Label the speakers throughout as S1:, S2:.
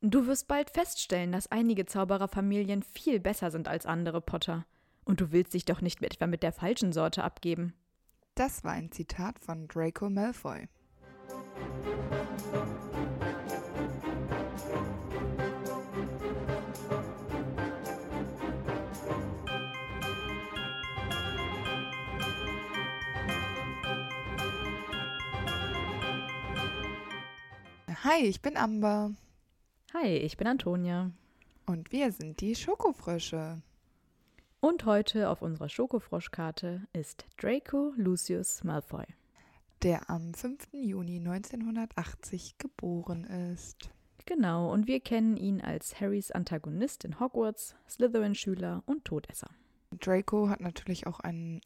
S1: Du wirst bald feststellen, dass einige Zaubererfamilien viel besser sind als andere, Potter. Und du willst dich doch nicht etwa mit der falschen Sorte abgeben.
S2: Das war ein Zitat von Draco Malfoy. Hi, ich bin Amber.
S1: Hi, ich bin Antonia.
S2: Und wir sind die Schokofrösche.
S1: Und heute auf unserer Schokofroschkarte ist Draco Lucius Malfoy.
S2: Der am 5. Juni 1980 geboren ist.
S1: Genau, und wir kennen ihn als Harrys Antagonist in Hogwarts, Slytherin-Schüler und Todesser.
S2: Draco hat natürlich auch einen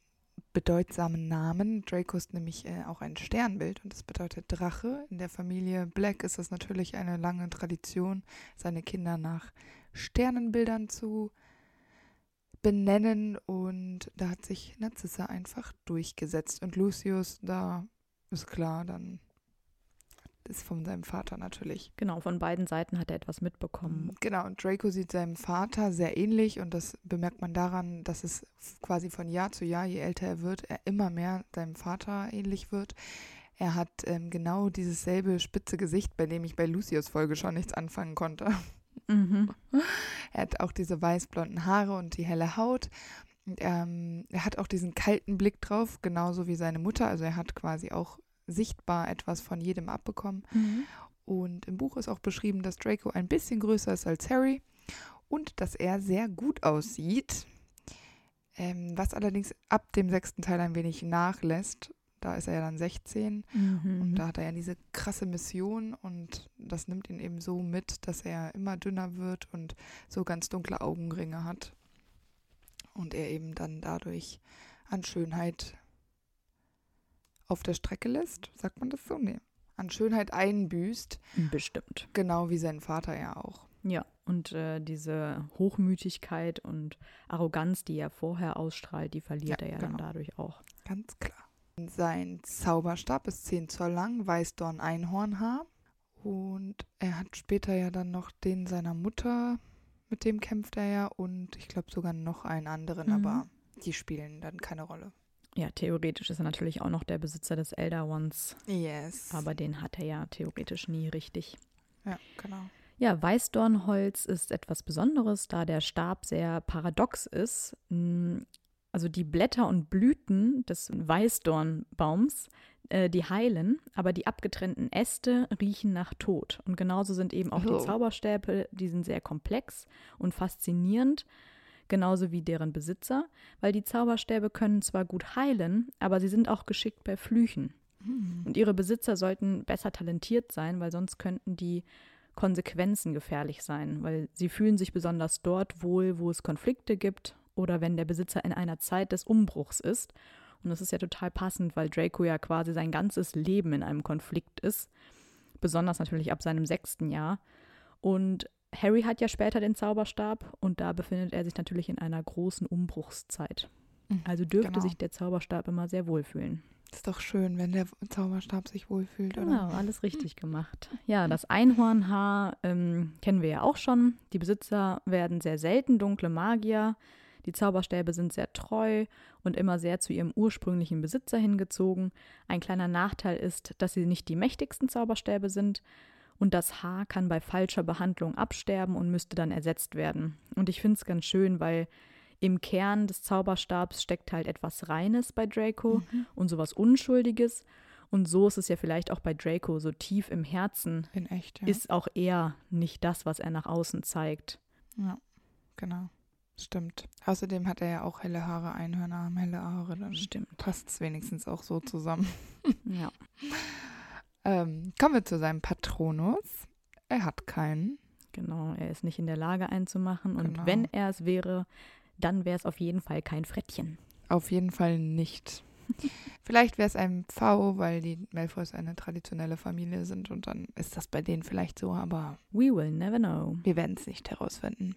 S2: bedeutsamen Namen. Draco ist nämlich äh, auch ein Sternbild und das bedeutet Drache. In der Familie Black ist es natürlich eine lange Tradition, seine Kinder nach Sternenbildern zu benennen und da hat sich Narzissa einfach durchgesetzt und Lucius, da ist klar, dann ist von seinem Vater natürlich.
S1: Genau, von beiden Seiten hat er etwas mitbekommen.
S2: Genau, und Draco sieht seinem Vater sehr ähnlich und das bemerkt man daran, dass es quasi von Jahr zu Jahr, je älter er wird, er immer mehr seinem Vater ähnlich wird. Er hat ähm, genau dieses selbe spitze Gesicht, bei dem ich bei Lucius Folge schon nichts anfangen konnte. Mhm. Er hat auch diese weißblonden Haare und die helle Haut. Und, ähm, er hat auch diesen kalten Blick drauf, genauso wie seine Mutter. Also er hat quasi auch sichtbar etwas von jedem abbekommen. Mhm. Und im Buch ist auch beschrieben, dass Draco ein bisschen größer ist als Harry und dass er sehr gut aussieht. Ähm, was allerdings ab dem sechsten Teil ein wenig nachlässt. Da ist er ja dann 16 mhm. und da hat er ja diese krasse Mission und das nimmt ihn eben so mit, dass er immer dünner wird und so ganz dunkle Augenringe hat. Und er eben dann dadurch an Schönheit auf der Strecke lässt. Sagt man das so? Nee. An Schönheit einbüßt.
S1: Bestimmt.
S2: Genau wie sein Vater ja auch.
S1: Ja, und äh, diese Hochmütigkeit und Arroganz, die er vorher ausstrahlt, die verliert ja, er ja genau. dann dadurch auch.
S2: Ganz klar. Sein Zauberstab ist 10 Zoll lang, Weißdorn Einhornhaar. Und er hat später ja dann noch den seiner Mutter, mit dem kämpft er ja. Und ich glaube sogar noch einen anderen, mhm. aber die spielen dann keine Rolle.
S1: Ja, theoretisch ist er natürlich auch noch der Besitzer des Elder Ones.
S2: Yes.
S1: Aber den hat er ja theoretisch nie richtig.
S2: Ja, genau.
S1: Ja, Weißdornholz ist etwas Besonderes, da der Stab sehr paradox ist. Hm, also die Blätter und Blüten des Weißdornbaums, äh, die heilen, aber die abgetrennten Äste riechen nach Tod. Und genauso sind eben auch oh. die Zauberstäbe, die sind sehr komplex und faszinierend genauso wie deren Besitzer, weil die Zauberstäbe können zwar gut heilen, aber sie sind auch geschickt bei Flüchen. Mhm. Und ihre Besitzer sollten besser talentiert sein, weil sonst könnten die Konsequenzen gefährlich sein, weil sie fühlen sich besonders dort wohl, wo es Konflikte gibt oder wenn der Besitzer in einer Zeit des Umbruchs ist. Und das ist ja total passend, weil Draco ja quasi sein ganzes Leben in einem Konflikt ist, besonders natürlich ab seinem sechsten Jahr. Und Harry hat ja später den Zauberstab und da befindet er sich natürlich in einer großen Umbruchszeit. Mhm, also dürfte genau. sich der Zauberstab immer sehr wohlfühlen.
S2: Ist doch schön, wenn der Zauberstab sich wohlfühlt, oder?
S1: Genau, alles richtig gemacht. Ja, das Einhornhaar ähm, kennen wir ja auch schon. Die Besitzer werden sehr selten dunkle Magier. Die Zauberstäbe sind sehr treu und immer sehr zu ihrem ursprünglichen Besitzer hingezogen. Ein kleiner Nachteil ist, dass sie nicht die mächtigsten Zauberstäbe sind und das Haar kann bei falscher Behandlung absterben und müsste dann ersetzt werden. Und ich finde es ganz schön, weil im Kern des Zauberstabs steckt halt etwas Reines bei Draco mhm. und sowas Unschuldiges. Und so ist es ja vielleicht auch bei Draco, so tief im Herzen
S2: echt, ja.
S1: ist auch er nicht das, was er nach außen zeigt.
S2: Ja, genau. Stimmt. Außerdem hat er ja auch helle Haare, Einhörner haben helle Haare. Dann
S1: Stimmt.
S2: Passt es wenigstens auch so zusammen.
S1: ja.
S2: Ähm, kommen wir zu seinem Patronus. Er hat keinen.
S1: Genau, er ist nicht in der Lage einzumachen. Und genau. wenn er es wäre, dann wäre es auf jeden Fall kein Frettchen.
S2: Auf jeden Fall nicht. vielleicht wäre es ein Pfau, weil die Malfoys eine traditionelle Familie sind und dann ist das bei denen vielleicht so, aber
S1: we will never know.
S2: Wir werden es nicht herausfinden.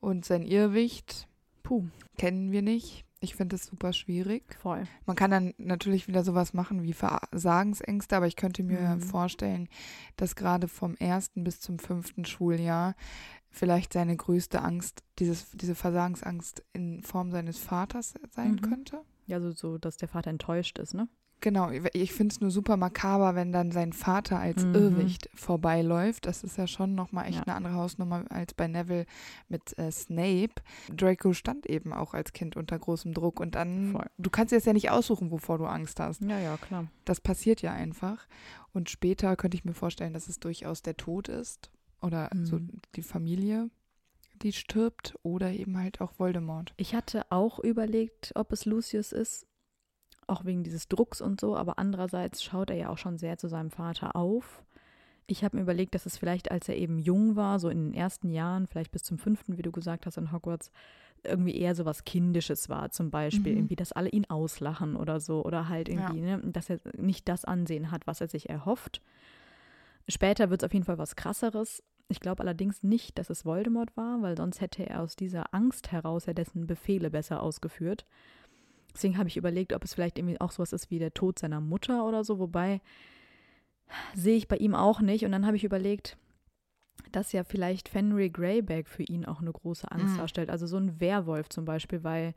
S2: Und sein Irrwicht, puh, kennen wir nicht. Ich finde es super schwierig.
S1: Voll.
S2: Man kann dann natürlich wieder sowas machen wie Versagensängste, aber ich könnte mir
S1: Mhm.
S2: vorstellen, dass gerade vom ersten bis zum fünften Schuljahr vielleicht seine größte Angst, dieses, diese Versagensangst in Form seines Vaters sein
S1: Mhm.
S2: könnte.
S1: Ja, so, so, dass der Vater enttäuscht ist, ne?
S2: Genau, ich- finde es nur super makaber, wenn dann sein Vater als
S1: Mhm.
S2: Irrwicht vorbeiläuft. Das ist ja schon nochmal echt
S1: Ja.
S2: eine andere Hausnummer als bei Neville mit äh, Snape. Draco stand eben auch als Kind unter großem Druck und dann,
S1: Voll.
S2: du kannst dir jetzt ja nicht aussuchen, wovor du Angst hast.
S1: Ja, ja, klar.
S2: Das passiert ja einfach. Und später könnte ich mir vorstellen, dass es durchaus der Tod ist oder so
S1: Mhm.
S2: die Familie, die stirbt oder eben halt auch Voldemort.
S1: Ich hatte auch überlegt, ob es Lucius ist, auch wegen dieses Drucks und so, aber andererseits schaut er ja auch schon sehr zu seinem Vater auf. Ich habe mir überlegt, dass es vielleicht, als er eben jung war, so in den ersten Jahren, vielleicht bis zum fünften, wie du gesagt hast, in Hogwarts, irgendwie eher so was Kindisches war, zum Beispiel,
S2: Mhm.
S1: irgendwie, dass alle ihn auslachen oder so, oder halt irgendwie, ne, dass er nicht das Ansehen hat, was er sich erhofft. Später wird es auf jeden Fall was krasseres. Ich glaube allerdings nicht, dass es Voldemort war, weil sonst hätte er aus dieser Angst heraus ja dessen Befehle besser ausgeführt. Deswegen habe ich überlegt, ob es vielleicht irgendwie auch sowas ist wie der Tod seiner Mutter oder so, wobei sehe ich bei ihm auch nicht. Und dann habe ich überlegt, dass ja vielleicht Fenrir Greyback für ihn auch eine große Angst
S2: Mhm.
S1: darstellt. Also so ein Werwolf zum Beispiel, weil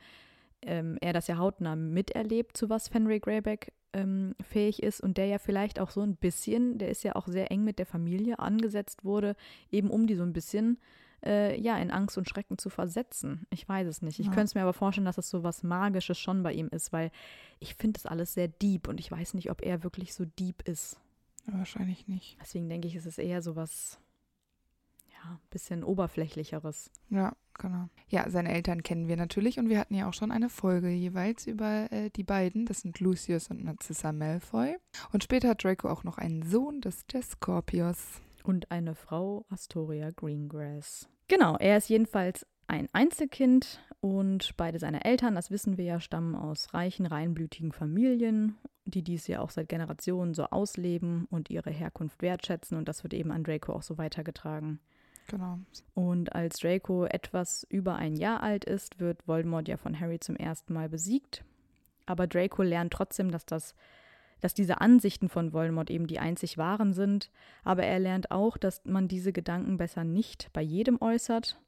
S1: ähm, er das ja hautnah miterlebt, zu was Fenrir Greyback ähm, fähig ist und der ja vielleicht auch so ein bisschen, der ist ja auch sehr eng mit der Familie angesetzt wurde, eben um die so ein bisschen äh, ja, in Angst und Schrecken zu versetzen. Ich weiß es nicht. Ich
S2: Ja.
S1: könnte es mir aber vorstellen, dass es so was Magisches schon bei ihm ist, weil ich finde das alles sehr deep und ich weiß nicht, ob er wirklich so deep ist.
S2: Wahrscheinlich nicht.
S1: Deswegen denke ich, es ist eher so was, ja, ein bisschen oberflächlicheres.
S2: Ja, genau. Ja, seine Eltern kennen wir natürlich und wir hatten ja auch schon eine Folge jeweils über äh, die beiden. Das sind Lucius und Narcissa Malfoy. Und später hat Draco auch noch einen Sohn, das ist der Scorpius.
S1: Und eine Frau, Astoria Greengrass. Genau, er ist jedenfalls ein Einzelkind und beide seine Eltern, das wissen wir ja, stammen aus reichen, reinblütigen Familien, die dies ja auch seit Generationen so ausleben und ihre Herkunft wertschätzen und das wird eben an Draco auch so weitergetragen.
S2: Genau.
S1: Und als Draco etwas über ein Jahr alt ist, wird Voldemort ja von Harry zum ersten Mal besiegt. Aber Draco lernt trotzdem, dass das dass diese Ansichten von Voldemort eben die einzig wahren sind, aber er lernt auch, dass man diese Gedanken besser nicht bei jedem äußert,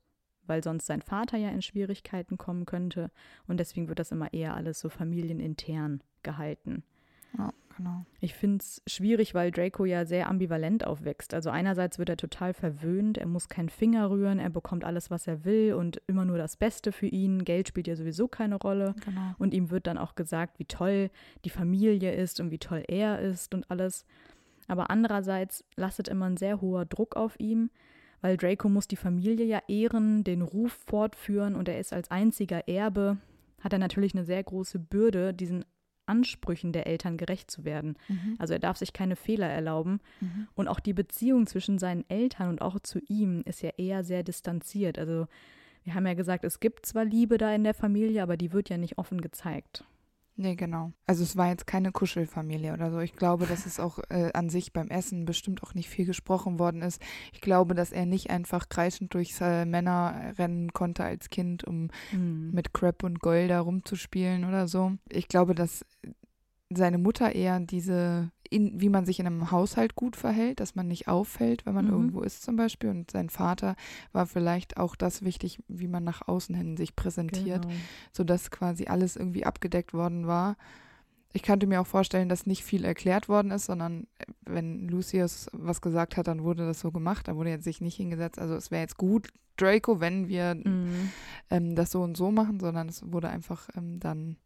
S1: weil sonst sein Vater ja in Schwierigkeiten kommen könnte. Und deswegen wird das immer eher alles so familienintern gehalten.
S2: Ja, genau.
S1: Ich finde es schwierig, weil Draco ja sehr ambivalent aufwächst. Also einerseits wird er total verwöhnt, er muss keinen Finger rühren, er bekommt alles, was er will und immer nur das Beste für ihn. Geld spielt ja sowieso keine Rolle.
S2: genau.
S1: Und ihm wird dann auch gesagt, wie toll die Familie ist und wie toll er ist und alles. Aber andererseits lastet immer ein sehr hoher Druck auf ihm, weil Draco muss die Familie ja ehren, den Ruf fortführen und er ist als einziger Erbe, hat er natürlich eine sehr große Bürde, diesen Ansprüchen der Eltern gerecht zu werden.
S2: Mhm.
S1: Also er darf sich keine Fehler erlauben.
S2: Mhm.
S1: Und auch die Beziehung zwischen seinen Eltern und auch zu ihm ist ja eher sehr distanziert. Also wir haben ja gesagt, es gibt zwar Liebe da in der Familie, aber die wird ja nicht offen gezeigt.
S2: Nee, genau. Also es war jetzt keine Kuschelfamilie oder so. Ich glaube, dass es auch äh, an sich beim Essen bestimmt auch nicht viel gesprochen worden ist. Ich glaube, dass er nicht einfach kreischend durchs äh, Männer rennen konnte als Kind, um
S1: Mhm.
S2: mit Crab und Gold da rumzuspielen oder so. Ich glaube, dass seine Mutter eher diese, in, wie man sich in einem Haushalt gut verhält, dass man nicht auffällt, wenn man
S1: Mhm.
S2: irgendwo ist zum Beispiel. Und sein Vater war vielleicht auch das wichtig, wie man nach außen hin sich präsentiert
S1: Genau.
S2: sodass quasi alles irgendwie abgedeckt worden war. Ich könnte mir auch vorstellen, dass nicht viel erklärt worden ist, sondern äh, wenn Lucius was gesagt hat, dann wurde das so gemacht. Da wurde jetzt sich nicht hingesetzt. Also es wäre jetzt gut, Draco, wenn wir
S1: Mhm.
S2: ähm, das so und so machen, sondern es wurde einfach ähm, dann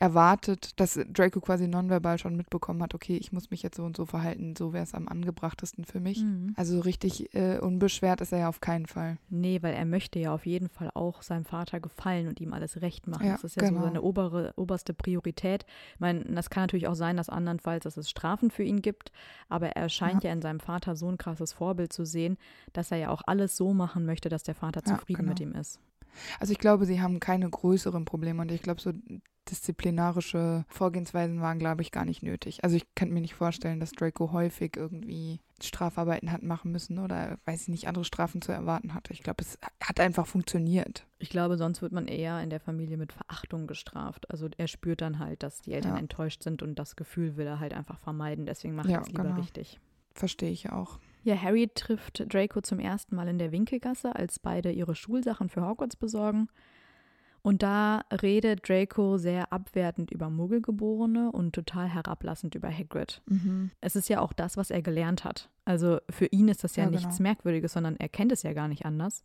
S2: erwartet, dass Draco quasi nonverbal schon mitbekommen hat, okay, ich muss mich jetzt so und so verhalten, so wäre es am angebrachtesten für mich.
S1: Mhm.
S2: Also so richtig äh, unbeschwert ist er ja auf keinen Fall.
S1: Nee, weil er möchte ja auf jeden Fall auch seinem Vater gefallen und ihm alles recht machen.
S2: Ja,
S1: das ist ja
S2: genau.
S1: so seine obere, oberste Priorität. Ich meine, das kann natürlich auch sein, dass andernfalls, dass es Strafen für ihn gibt, aber er scheint ja, in seinem Vater so ein krasses Vorbild zu sehen, dass er ja auch alles so machen möchte, dass der Vater
S2: Ja,
S1: zufrieden mit
S2: genau.
S1: ihm ist.
S2: Also ich glaube, sie haben keine größeren Probleme und ich glaube so disziplinarische Vorgehensweisen waren, glaube ich, gar nicht nötig. Also ich könnte mir nicht vorstellen, dass Draco häufig irgendwie Strafarbeiten hat machen müssen oder, weiß ich nicht, andere Strafen zu erwarten hatte. Ich glaube, es hat einfach funktioniert.
S1: Ich glaube, sonst wird man eher in der Familie mit Verachtung gestraft. Also er spürt dann halt, dass die Eltern
S2: Ja.
S1: enttäuscht sind und das Gefühl will er halt einfach vermeiden. Deswegen macht
S2: Ja,
S1: er es lieber
S2: genau.
S1: richtig.
S2: Verstehe ich auch.
S1: Ja, Harry trifft Draco zum ersten Mal in der Winkelgasse, als beide ihre Schulsachen für Hogwarts besorgen. Und da redet Draco sehr abwertend über Muggelgeborene und total herablassend über Hagrid.
S2: Mhm.
S1: Es ist ja auch das, was er gelernt hat. Also für ihn ist das ja,
S2: Ja,
S1: nichts
S2: genau.
S1: Merkwürdiges, sondern er kennt es ja gar nicht anders.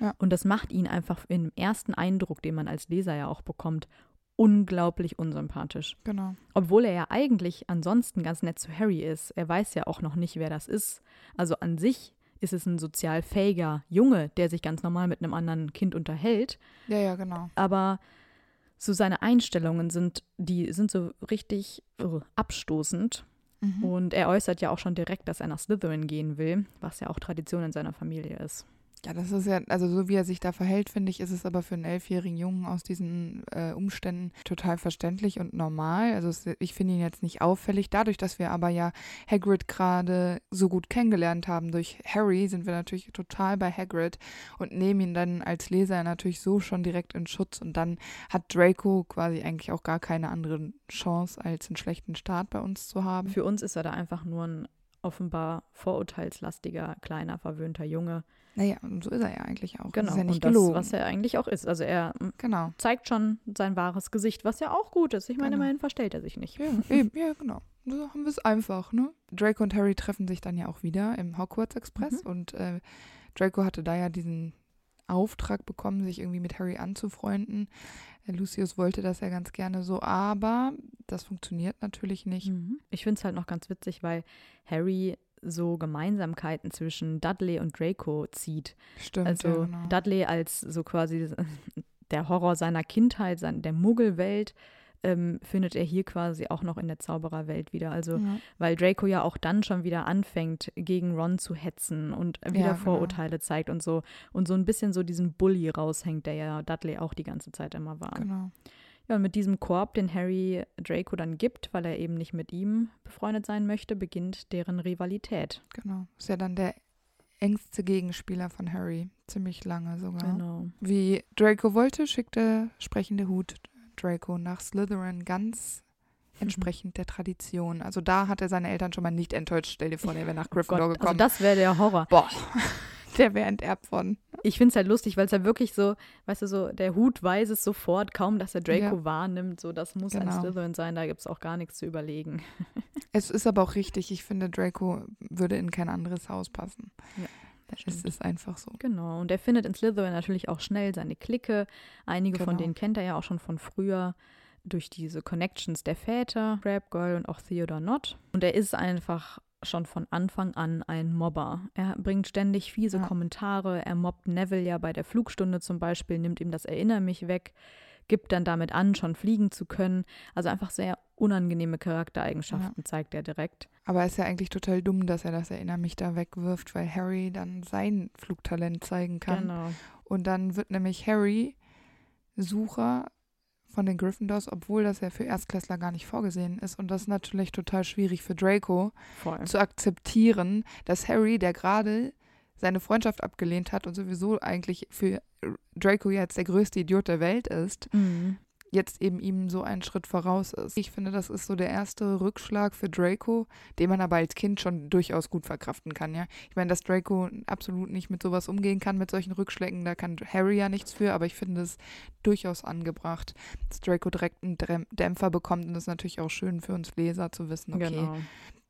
S2: Ja.
S1: Und das macht ihn einfach im ersten Eindruck, den man als Leser ja auch bekommt, unglaublich unsympathisch.
S2: Genau.
S1: Obwohl er ja eigentlich ansonsten ganz nett zu Harry ist. Er weiß ja auch noch nicht, wer das ist. Also an sich ist es ein sozial fähiger Junge, der sich ganz normal mit einem anderen Kind unterhält.
S2: Ja, ja, genau.
S1: Aber so seine Einstellungen sind, die sind so richtig uh, abstoßend.
S2: Mhm.
S1: Und er äußert ja auch schon direkt, dass er nach Slytherin gehen will, was ja auch Tradition in seiner Familie ist.
S2: Ja, das ist ja, also so wie er sich da verhält, finde ich, ist es aber für einen elfjährigen Jungen aus diesen äh, Umständen total verständlich und normal. Also es, ich finde ihn jetzt nicht auffällig. Dadurch, dass wir aber ja Hagrid gerade so gut kennengelernt haben durch Harry, sind wir natürlich total bei Hagrid und nehmen ihn dann als Leser natürlich so schon direkt in Schutz. Und dann hat Draco quasi eigentlich auch gar keine andere Chance, als einen schlechten Start bei uns zu haben.
S1: Für uns ist er da einfach nur ein offenbar vorurteilslastiger, kleiner, verwöhnter Junge.
S2: Naja, und so ist er ja eigentlich auch.
S1: Genau,
S2: Das ist ja nicht
S1: und das,
S2: gelogen.
S1: was er eigentlich auch ist. Also er mm,
S2: genau.
S1: zeigt schon sein wahres Gesicht, was ja auch gut ist. Ich meine,
S2: Genau.
S1: immerhin verstellt er sich nicht.
S2: Ja, eben, ja, genau. So haben wir es einfach, ne? Draco und Harry treffen sich dann ja auch wieder im Hogwarts Express
S1: Mhm.
S2: und äh, Draco hatte da ja diesen Auftrag bekommen, sich irgendwie mit Harry anzufreunden. Äh, Lucius wollte das ja ganz gerne so, aber das funktioniert natürlich nicht.
S1: Mhm. Ich finde es halt noch ganz witzig, weil Harry so Gemeinsamkeiten zwischen Dudley und Draco zieht.
S2: Stimmt,
S1: Also
S2: ja, genau.
S1: Dudley als so quasi der Horror seiner Kindheit, sein, der Muggelwelt, ähm, findet er hier quasi auch noch in der Zaubererwelt wieder. Also
S2: ja.
S1: weil Draco ja auch dann schon wieder anfängt, gegen Ron zu hetzen und wieder
S2: Ja, genau.
S1: Vorurteile zeigt und so und so ein bisschen so diesen Bully raushängt, der ja Dudley auch die ganze Zeit immer war.
S2: genau.
S1: Ja, und mit diesem Korb, den Harry Draco dann gibt, weil er eben nicht mit ihm befreundet sein möchte, beginnt deren Rivalität.
S2: Genau. Ist ja dann der engste Gegenspieler von Harry. Ziemlich lange sogar.
S1: Genau.
S2: Wie Draco wollte, schickt der sprechende Hut Draco nach Slytherin ganz entsprechend der Tradition. Also da hat er seine Eltern schon mal nicht enttäuscht. Stell dir vor, der wäre nach Gryffindor
S1: Gott, also
S2: gekommen.
S1: das wäre der Horror.
S2: Boah, der wäre enterbt worden.
S1: Ich finde es halt lustig, weil es ja wirklich so, weißt du, so, der Hut weiß es sofort, kaum dass er Draco
S2: Ja.
S1: wahrnimmt, so, das muss ein
S2: Genau.
S1: Slytherin sein, da gibt es auch gar nichts zu überlegen.
S2: Es ist aber auch richtig, ich finde, Draco würde in kein anderes Haus passen.
S1: Ja, das
S2: Es ist einfach so.
S1: Genau, und er findet in Slytherin natürlich auch schnell seine Clique. Einige von
S2: Genau.
S1: denen kennt er ja auch schon von früher durch diese Connections der Väter, Crab Girl und auch Theodore Nott. Und er ist einfach schon von Anfang an ein Mobber. Er bringt ständig fiese
S2: Ja.
S1: Kommentare. Er mobbt Neville ja bei der Flugstunde zum Beispiel, nimmt ihm das Erinner mich weg, gibt dann damit an, schon fliegen zu können. Also einfach sehr unangenehme Charaktereigenschaften zeigt er direkt.
S2: Aber ist ja eigentlich total dumm, dass er das Erinner mich da wegwirft, weil Harry dann sein Flugtalent zeigen kann.
S1: Genau.
S2: Und dann wird nämlich Harry Sucher von den Gryffindors, obwohl das ja für Erstklässler gar nicht vorgesehen ist. Und das ist natürlich total schwierig für Draco
S1: Voll.
S2: zu akzeptieren, dass Harry, der gerade seine Freundschaft abgelehnt hat und sowieso eigentlich für Draco jetzt der größte Idiot der Welt ist,
S1: Mhm.
S2: Jetzt eben ihm so einen Schritt voraus ist. Ich finde, das ist so der erste Rückschlag für Draco, den man aber als Kind schon durchaus gut verkraften kann, ja. Ich meine, dass Draco absolut nicht mit sowas umgehen kann, mit solchen Rückschlägen, da kann Harry ja nichts für, aber ich finde es durchaus angebracht, dass Draco direkt einen Dämpfer bekommt und das ist natürlich auch schön für uns Leser zu wissen, okay,
S1: Genau.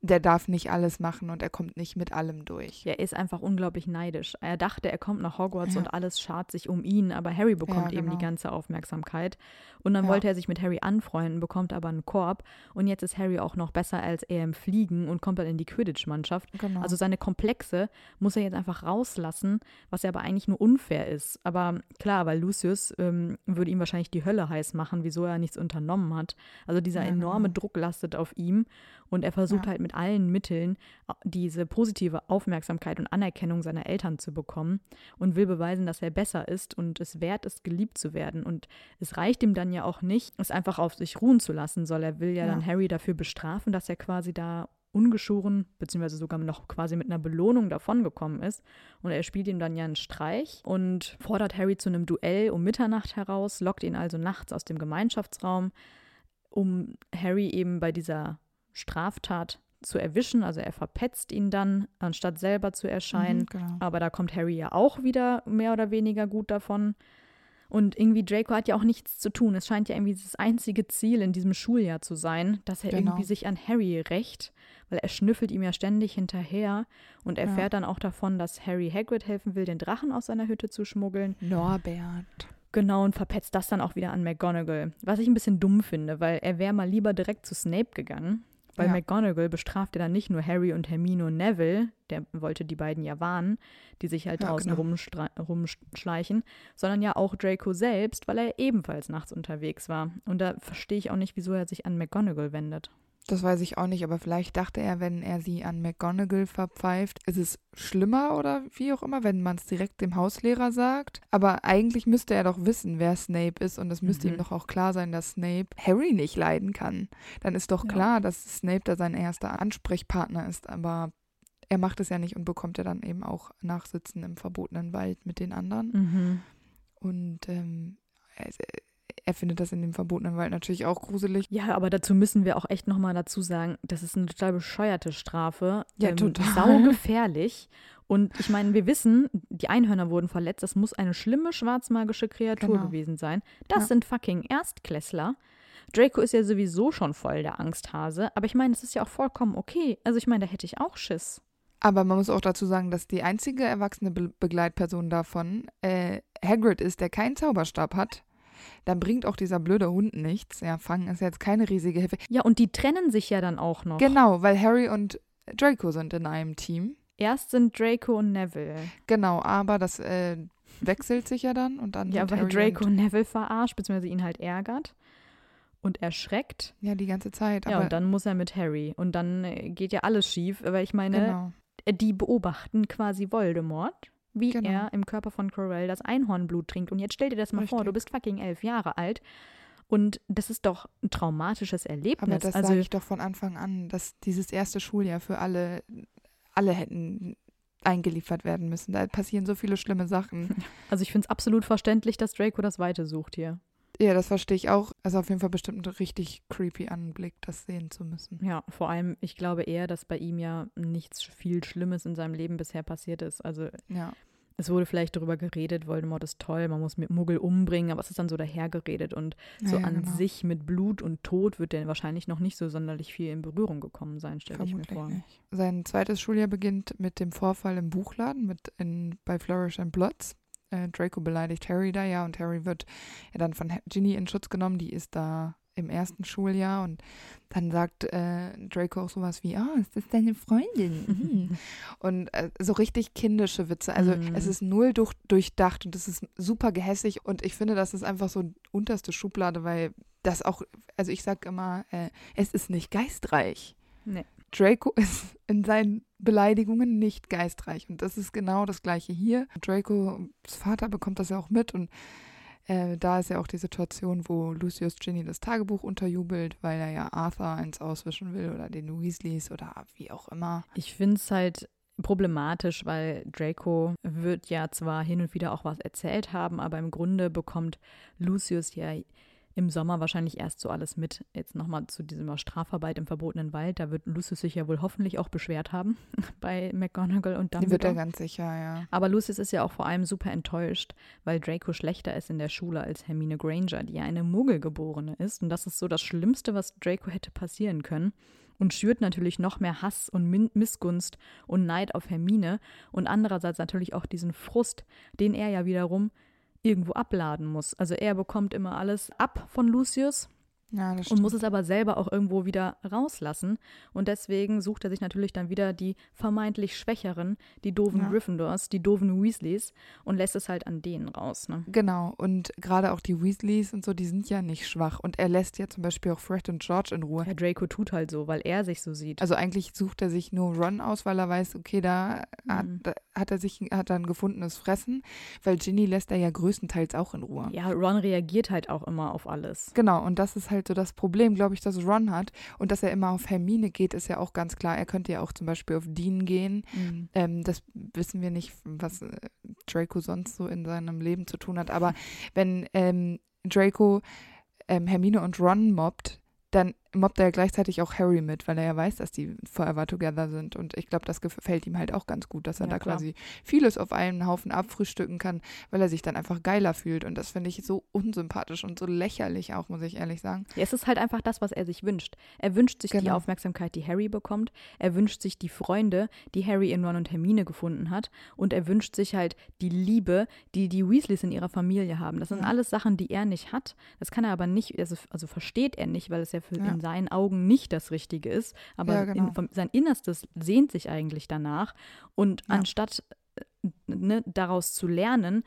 S2: Der darf nicht alles machen und er kommt nicht mit allem durch.
S1: Er ist einfach unglaublich neidisch. Er dachte, er kommt nach Hogwarts
S2: Ja.
S1: und alles schart sich um ihn, aber Harry bekommt
S2: Ja,
S1: eben die
S2: genau.
S1: ganze Aufmerksamkeit. Und dann wollte er sich mit Harry anfreunden, bekommt aber einen Korb. Und jetzt ist Harry auch noch besser als er im Fliegen und kommt dann in die Quidditch-Mannschaft.
S2: Genau.
S1: Also seine Komplexe muss er jetzt einfach rauslassen, was ja aber eigentlich nur unfair ist. Aber klar, weil Lucius ähm, würde ihm wahrscheinlich die Hölle heiß machen, wieso er nichts unternommen hat. Also dieser enorme
S2: genau.
S1: Druck lastet auf ihm. Und er versucht
S2: Ja.
S1: halt mit allen Mitteln a- diese positive Aufmerksamkeit und Anerkennung seiner Eltern zu bekommen und will beweisen, dass er besser ist und es wert ist, geliebt zu werden. Und es reicht ihm dann ja auch nicht, es einfach auf sich ruhen zu lassen soll. Er will ja,
S2: Ja.
S1: dann Harry dafür bestrafen, dass er quasi da ungeschoren, beziehungsweise sogar noch quasi mit einer Belohnung davongekommen ist. Und er spielt ihm dann ja einen Streich und fordert Harry zu einem Duell um Mitternacht heraus, lockt ihn also nachts aus dem Gemeinschaftsraum, um Harry eben bei dieser Straftat zu erwischen. Also er verpetzt ihn dann, anstatt selber zu erscheinen.
S2: Mhm, genau.
S1: Aber da kommt Harry ja auch wieder mehr oder weniger gut davon. Und irgendwie Draco hat ja auch nichts zu tun. Es scheint ja irgendwie das einzige Ziel in diesem Schuljahr zu sein, dass er
S2: Genau.
S1: irgendwie sich an Harry rächt, weil er schnüffelt ihm ja ständig hinterher und
S2: Ja.
S1: erfährt dann auch davon, dass Harry Hagrid helfen will, den Drachen aus seiner Hütte zu schmuggeln.
S2: Norbert.
S1: Genau, und verpetzt das dann auch wieder an McGonagall. Was ich ein bisschen dumm finde, weil er wäre mal lieber direkt zu Snape gegangen. Weil
S2: Ja.
S1: McGonagall bestraft ja dann nicht nur Harry und Hermine und Neville, der wollte die beiden ja warnen, die sich halt
S2: Ja,
S1: draußen
S2: genau.
S1: rumschleichen, sondern ja auch Draco selbst, weil er ebenfalls nachts unterwegs war. Und da verstehe ich auch nicht, wieso er sich an McGonagall wendet.
S2: Das weiß ich auch nicht, aber vielleicht dachte er, wenn er sie an McGonagall verpfeift, ist es schlimmer oder wie auch immer, wenn man es direkt dem Hauslehrer sagt. Aber eigentlich müsste er doch wissen, wer Snape ist und es müsste
S1: Mhm.
S2: ihm doch auch klar sein, dass Snape Harry nicht leiden kann. Dann ist doch
S1: Ja.
S2: klar, dass Snape da sein erster Ansprechpartner ist, aber er macht es ja nicht und bekommt ja dann eben auch Nachsitzen im verbotenen Wald mit den anderen.
S1: Mhm.
S2: Und ähm, er, findet das in dem verbotenen Wald natürlich auch gruselig.
S1: Ja, aber dazu müssen wir auch echt nochmal dazu sagen, das ist eine total bescheuerte Strafe.
S2: Ja,
S1: ähm,
S2: total.
S1: Saugefährlich. Und ich meine, wir wissen, die Einhörner wurden verletzt. Das muss eine schlimme schwarzmagische Kreatur
S2: Genau.
S1: gewesen sein. Das
S2: Ja.
S1: sind fucking Erstklässler. Draco ist ja sowieso schon voll der Angsthase. Aber ich meine, es ist ja auch vollkommen okay. Also ich meine, da hätte ich auch Schiss.
S2: Aber man muss auch dazu sagen, dass die einzige erwachsene Be Begleitperson davon äh, Hagrid ist, der keinen Zauberstab hat. Dann bringt auch dieser blöde Hund nichts. Ja, Fangen ist jetzt keine riesige Hilfe.
S1: Ja, und die trennen sich ja dann auch noch.
S2: Genau, weil Harry und Draco sind in einem Team.
S1: Erst sind Draco und Neville.
S2: Genau, aber das äh, wechselt sich ja dann und dann
S1: Ja, weil
S2: Harry
S1: Draco
S2: und,
S1: Neville verarscht, beziehungsweise ihn halt ärgert und erschreckt.
S2: ja die ganze Zeit.
S1: Ja,
S2: Aber,
S1: und dann muss er mit Harry. Und dann äh, geht ja alles schief, weil ich meine,
S2: genau.
S1: äh, die beobachten quasi Voldemort, wie
S2: Genau.
S1: er im Körper von Quirrell das Einhornblut trinkt. Und jetzt stell dir das mal vor,
S2: Richtig.
S1: du bist fucking elf Jahre alt und das ist doch ein traumatisches Erlebnis.
S2: Aber das
S1: also,
S2: sage ich doch von Anfang an, dass dieses erste Schuljahr für alle, alle hätten eingeliefert werden müssen. Da passieren so viele schlimme Sachen.
S1: also ich finde es absolut verständlich, dass Draco das Weite sucht hier.
S2: Ja, das verstehe ich auch. Also auf jeden Fall bestimmt ein richtig creepy Anblick, das sehen zu müssen.
S1: Ja, vor allem, ich glaube eher, dass bei ihm ja nichts viel Schlimmes in seinem Leben bisher passiert ist. Also
S2: Ja,
S1: es wurde vielleicht darüber geredet, Voldemort ist toll, man muss mit Muggel umbringen, aber es ist dann so dahergeredet und so
S2: Ja, ja,
S1: an
S2: genau.
S1: sich mit Blut und Tod wird der wahrscheinlich noch nicht so sonderlich viel in Berührung gekommen sein, stelle ich mir vor.
S2: nicht. Sein zweites Schuljahr beginnt mit dem Vorfall im Buchladen mit in, bei Flourish and Bloods. Äh, Draco beleidigt Harry da ja und Harry wird ja dann von Ginny in Schutz genommen, die ist da im ersten Schuljahr und dann sagt äh, Draco auch sowas wie, ah, ist das deine Freundin? Mhm. Und äh, so richtig kindische Witze. Also
S1: Mhm.
S2: es ist null durch, durchdacht und es ist super gehässig und ich finde, das ist einfach so unterste Schublade, weil das auch, also ich sag immer, äh, es ist nicht geistreich.
S1: Nee.
S2: Draco ist in seinen Beleidigungen nicht geistreich und das ist genau das gleiche hier. Dracos Vater bekommt das ja auch mit und äh, da ist ja auch die Situation, wo Lucius Ginny das Tagebuch unterjubelt, weil er ja Arthur eins auswischen will oder den Weasleys oder wie auch immer.
S1: Ich finde es halt problematisch, weil Draco wird ja zwar hin und wieder auch was erzählt haben, aber im Grunde bekommt Lucius ja im Sommer wahrscheinlich erst so alles mit. Jetzt nochmal zu dieser Strafarbeit im verbotenen Wald. Da wird Lucius sich ja wohl hoffentlich auch beschwert haben bei McGonagall und
S2: Die wird er
S1: Dumbledore.
S2: ganz sicher, ja.
S1: Aber Lucius ist ja auch vor allem super enttäuscht, weil Draco schlechter ist in der Schule als Hermine Granger, die ja eine Muggelgeborene ist. Und das ist so das Schlimmste, was Draco hätte passieren können. Und schürt natürlich noch mehr Hass und Min Missgunst und Neid auf Hermine. Und andererseits natürlich auch diesen Frust, den er ja wiederum irgendwo abladen muss. Also er bekommt immer alles ab von Lucius
S2: Ja, das
S1: und muss es aber selber auch irgendwo wieder rauslassen. Und deswegen sucht er sich natürlich dann wieder die vermeintlich Schwächeren, die doofen
S2: Ja.
S1: Gryffindors, die doofen Weasleys und lässt es halt an denen raus. Ne?
S2: Genau, und gerade auch die Weasleys und so, die sind ja nicht schwach. Und er lässt ja zum Beispiel auch Fred und George in Ruhe.
S1: Ja, Draco tut halt so, weil er sich so sieht.
S2: Also eigentlich sucht er sich nur Ron aus, weil er weiß, okay, da, hat,
S1: Mhm.
S2: da hat er sich hat er ein gefundenes Fressen, weil Ginny lässt er ja größtenteils auch in Ruhe.
S1: ja, Ron reagiert halt auch immer auf alles.
S2: Genau, und das ist halt so das Problem, glaube ich, das Ron hat. Und dass er immer auf Hermine geht, ist ja auch ganz klar. Er könnte ja auch zum Beispiel auf Dean gehen.
S1: Mhm.
S2: Ähm, das wissen wir nicht, was äh, Draco sonst so in seinem Leben zu tun hat. Aber wenn ähm, Draco ähm, Hermine und Ron mobbt, dann mobbt er ja gleichzeitig auch Harry mit, weil er ja weiß, dass die forever together sind. Und ich glaube, das gefällt ihm halt auch ganz gut, dass er
S1: Ja,
S2: da
S1: klar.
S2: quasi vieles auf einen Haufen abfrühstücken kann, weil er sich dann einfach geiler fühlt. Und das finde ich so unsympathisch und so lächerlich auch, muss ich ehrlich sagen.
S1: Ja, es ist halt einfach das, was er sich wünscht. Er wünscht sich die
S2: Genau.
S1: Aufmerksamkeit, die Harry bekommt. Er wünscht sich die Freunde, die Harry in Ron und Hermine gefunden hat. Und er wünscht sich halt die Liebe, die die Weasleys in ihrer Familie haben. Das sind
S2: Ja.
S1: alles Sachen, die er nicht hat. Das kann er aber nicht, also, also versteht er nicht, weil es ja, für,
S2: Ja.
S1: In seinen Augen nicht das Richtige ist. Aber
S2: Ja, genau.
S1: in, vom, sein Innerstes sehnt sich eigentlich danach. Und
S2: Ja.
S1: anstatt äh, ne, daraus zu lernen,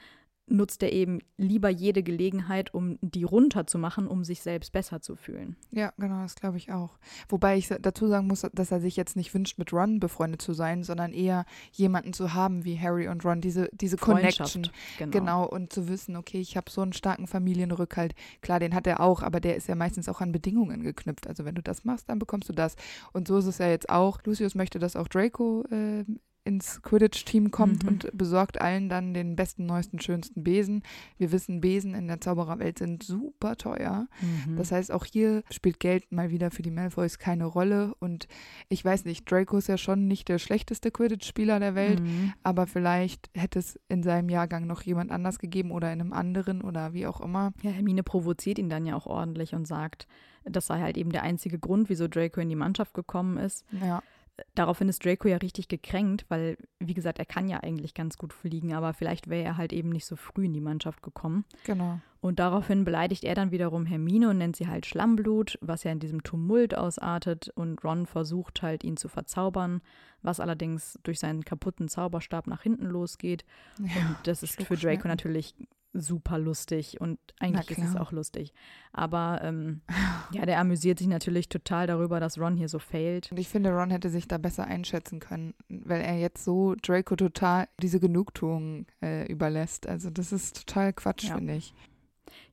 S1: nutzt er eben lieber jede Gelegenheit, um die runterzumachen, um sich selbst besser zu fühlen.
S2: Ja, genau, das glaube ich auch. Wobei ich dazu sagen muss, dass er sich jetzt nicht wünscht, mit Ron befreundet zu sein, sondern eher jemanden zu haben wie Harry und Ron, diese, diese Connection.
S1: Genau.
S2: Genau, und zu wissen, okay, ich habe so einen starken Familienrückhalt. Klar, den hat er auch, aber der ist ja meistens auch an Bedingungen geknüpft. Also wenn du das machst, dann bekommst du das. Und so ist es ja jetzt auch. Lucius möchte, dass auch Draco äh, ins Quidditch-Team kommt
S1: Mhm.
S2: und besorgt allen dann den besten, neuesten, schönsten Besen. Wir wissen, Besen in der Zaubererwelt sind super teuer.
S1: Mhm.
S2: Das heißt, auch hier spielt Geld mal wieder für die Malfoys keine Rolle. Und ich weiß nicht, Draco ist ja schon nicht der schlechteste Quidditch-Spieler der Welt.
S1: Mhm.
S2: Aber vielleicht hätte es in seinem Jahrgang noch jemand anders gegeben oder in einem anderen oder wie auch immer.
S1: Ja, Hermine provoziert ihn dann ja auch ordentlich und sagt, das sei halt eben der einzige Grund, wieso Draco in die Mannschaft gekommen ist.
S2: Ja,
S1: Daraufhin ist Draco ja richtig gekränkt, weil, wie gesagt, er kann ja eigentlich ganz gut fliegen, aber vielleicht wäre er halt eben nicht so früh in die Mannschaft gekommen.
S2: genau.
S1: Und daraufhin beleidigt er dann wiederum Hermine und nennt sie halt Schlammblut, was ja in diesem Tumult ausartet. Und Ron versucht halt, ihn zu verzaubern, was allerdings durch seinen kaputten Zauberstab nach hinten losgeht.
S2: Ja,
S1: Und das ist für Draco natürlich super lustig und eigentlich ist es auch lustig. Aber ähm, ja, der amüsiert sich natürlich total darüber, dass Ron hier so failt.
S2: Und ich finde, Ron hätte sich da besser einschätzen können, weil er jetzt so Draco total diese Genugtuung äh, überlässt. Also das ist total Quatsch,
S1: Ja.
S2: finde ich.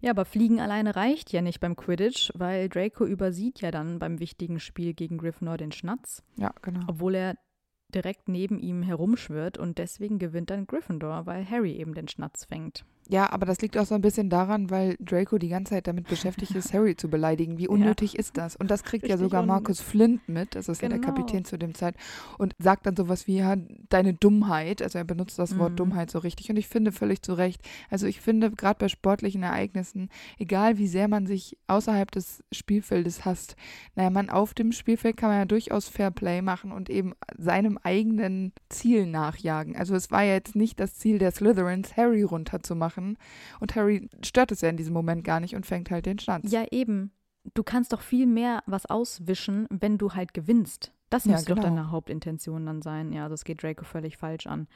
S1: Ja, aber Fliegen alleine reicht ja nicht beim Quidditch, weil Draco übersieht ja dann beim wichtigen Spiel gegen Gryffindor den Schnatz,
S2: Ja, genau.
S1: obwohl er direkt neben ihm herumschwirrt und deswegen gewinnt dann Gryffindor, weil Harry eben den Schnatz fängt.
S2: Ja, aber das liegt auch so ein bisschen daran, weil Draco die ganze Zeit damit beschäftigt ist, Harry zu beleidigen. Wie unnötig ist das? Und das kriegt ja
S1: Richtig
S2: sogar Markus Flint mit, das ist ja der
S1: Genau.
S2: Kapitän zu dem Zeit, und sagt dann sowas wie, ja, deine Dummheit, also er benutzt das Wort
S1: Mhm.
S2: Dummheit so richtig und ich finde völlig zu Recht, also ich finde gerade bei sportlichen Ereignissen, egal wie sehr man sich außerhalb des Spielfeldes hasst, naja, man auf dem Spielfeld kann man ja durchaus Fairplay machen und eben seinem eigenen Ziel nachjagen. Also es war ja jetzt nicht das Ziel der Slytherins, Harry runterzumachen und Harry stört es ja in diesem Moment gar nicht und fängt halt den Schwanz.
S1: Ja, eben. Du kannst doch viel mehr was auswischen, wenn du halt gewinnst. Das
S2: Ja,
S1: muss doch
S2: genau.
S1: deine Hauptintention dann sein. Ja, das geht Draco völlig falsch an.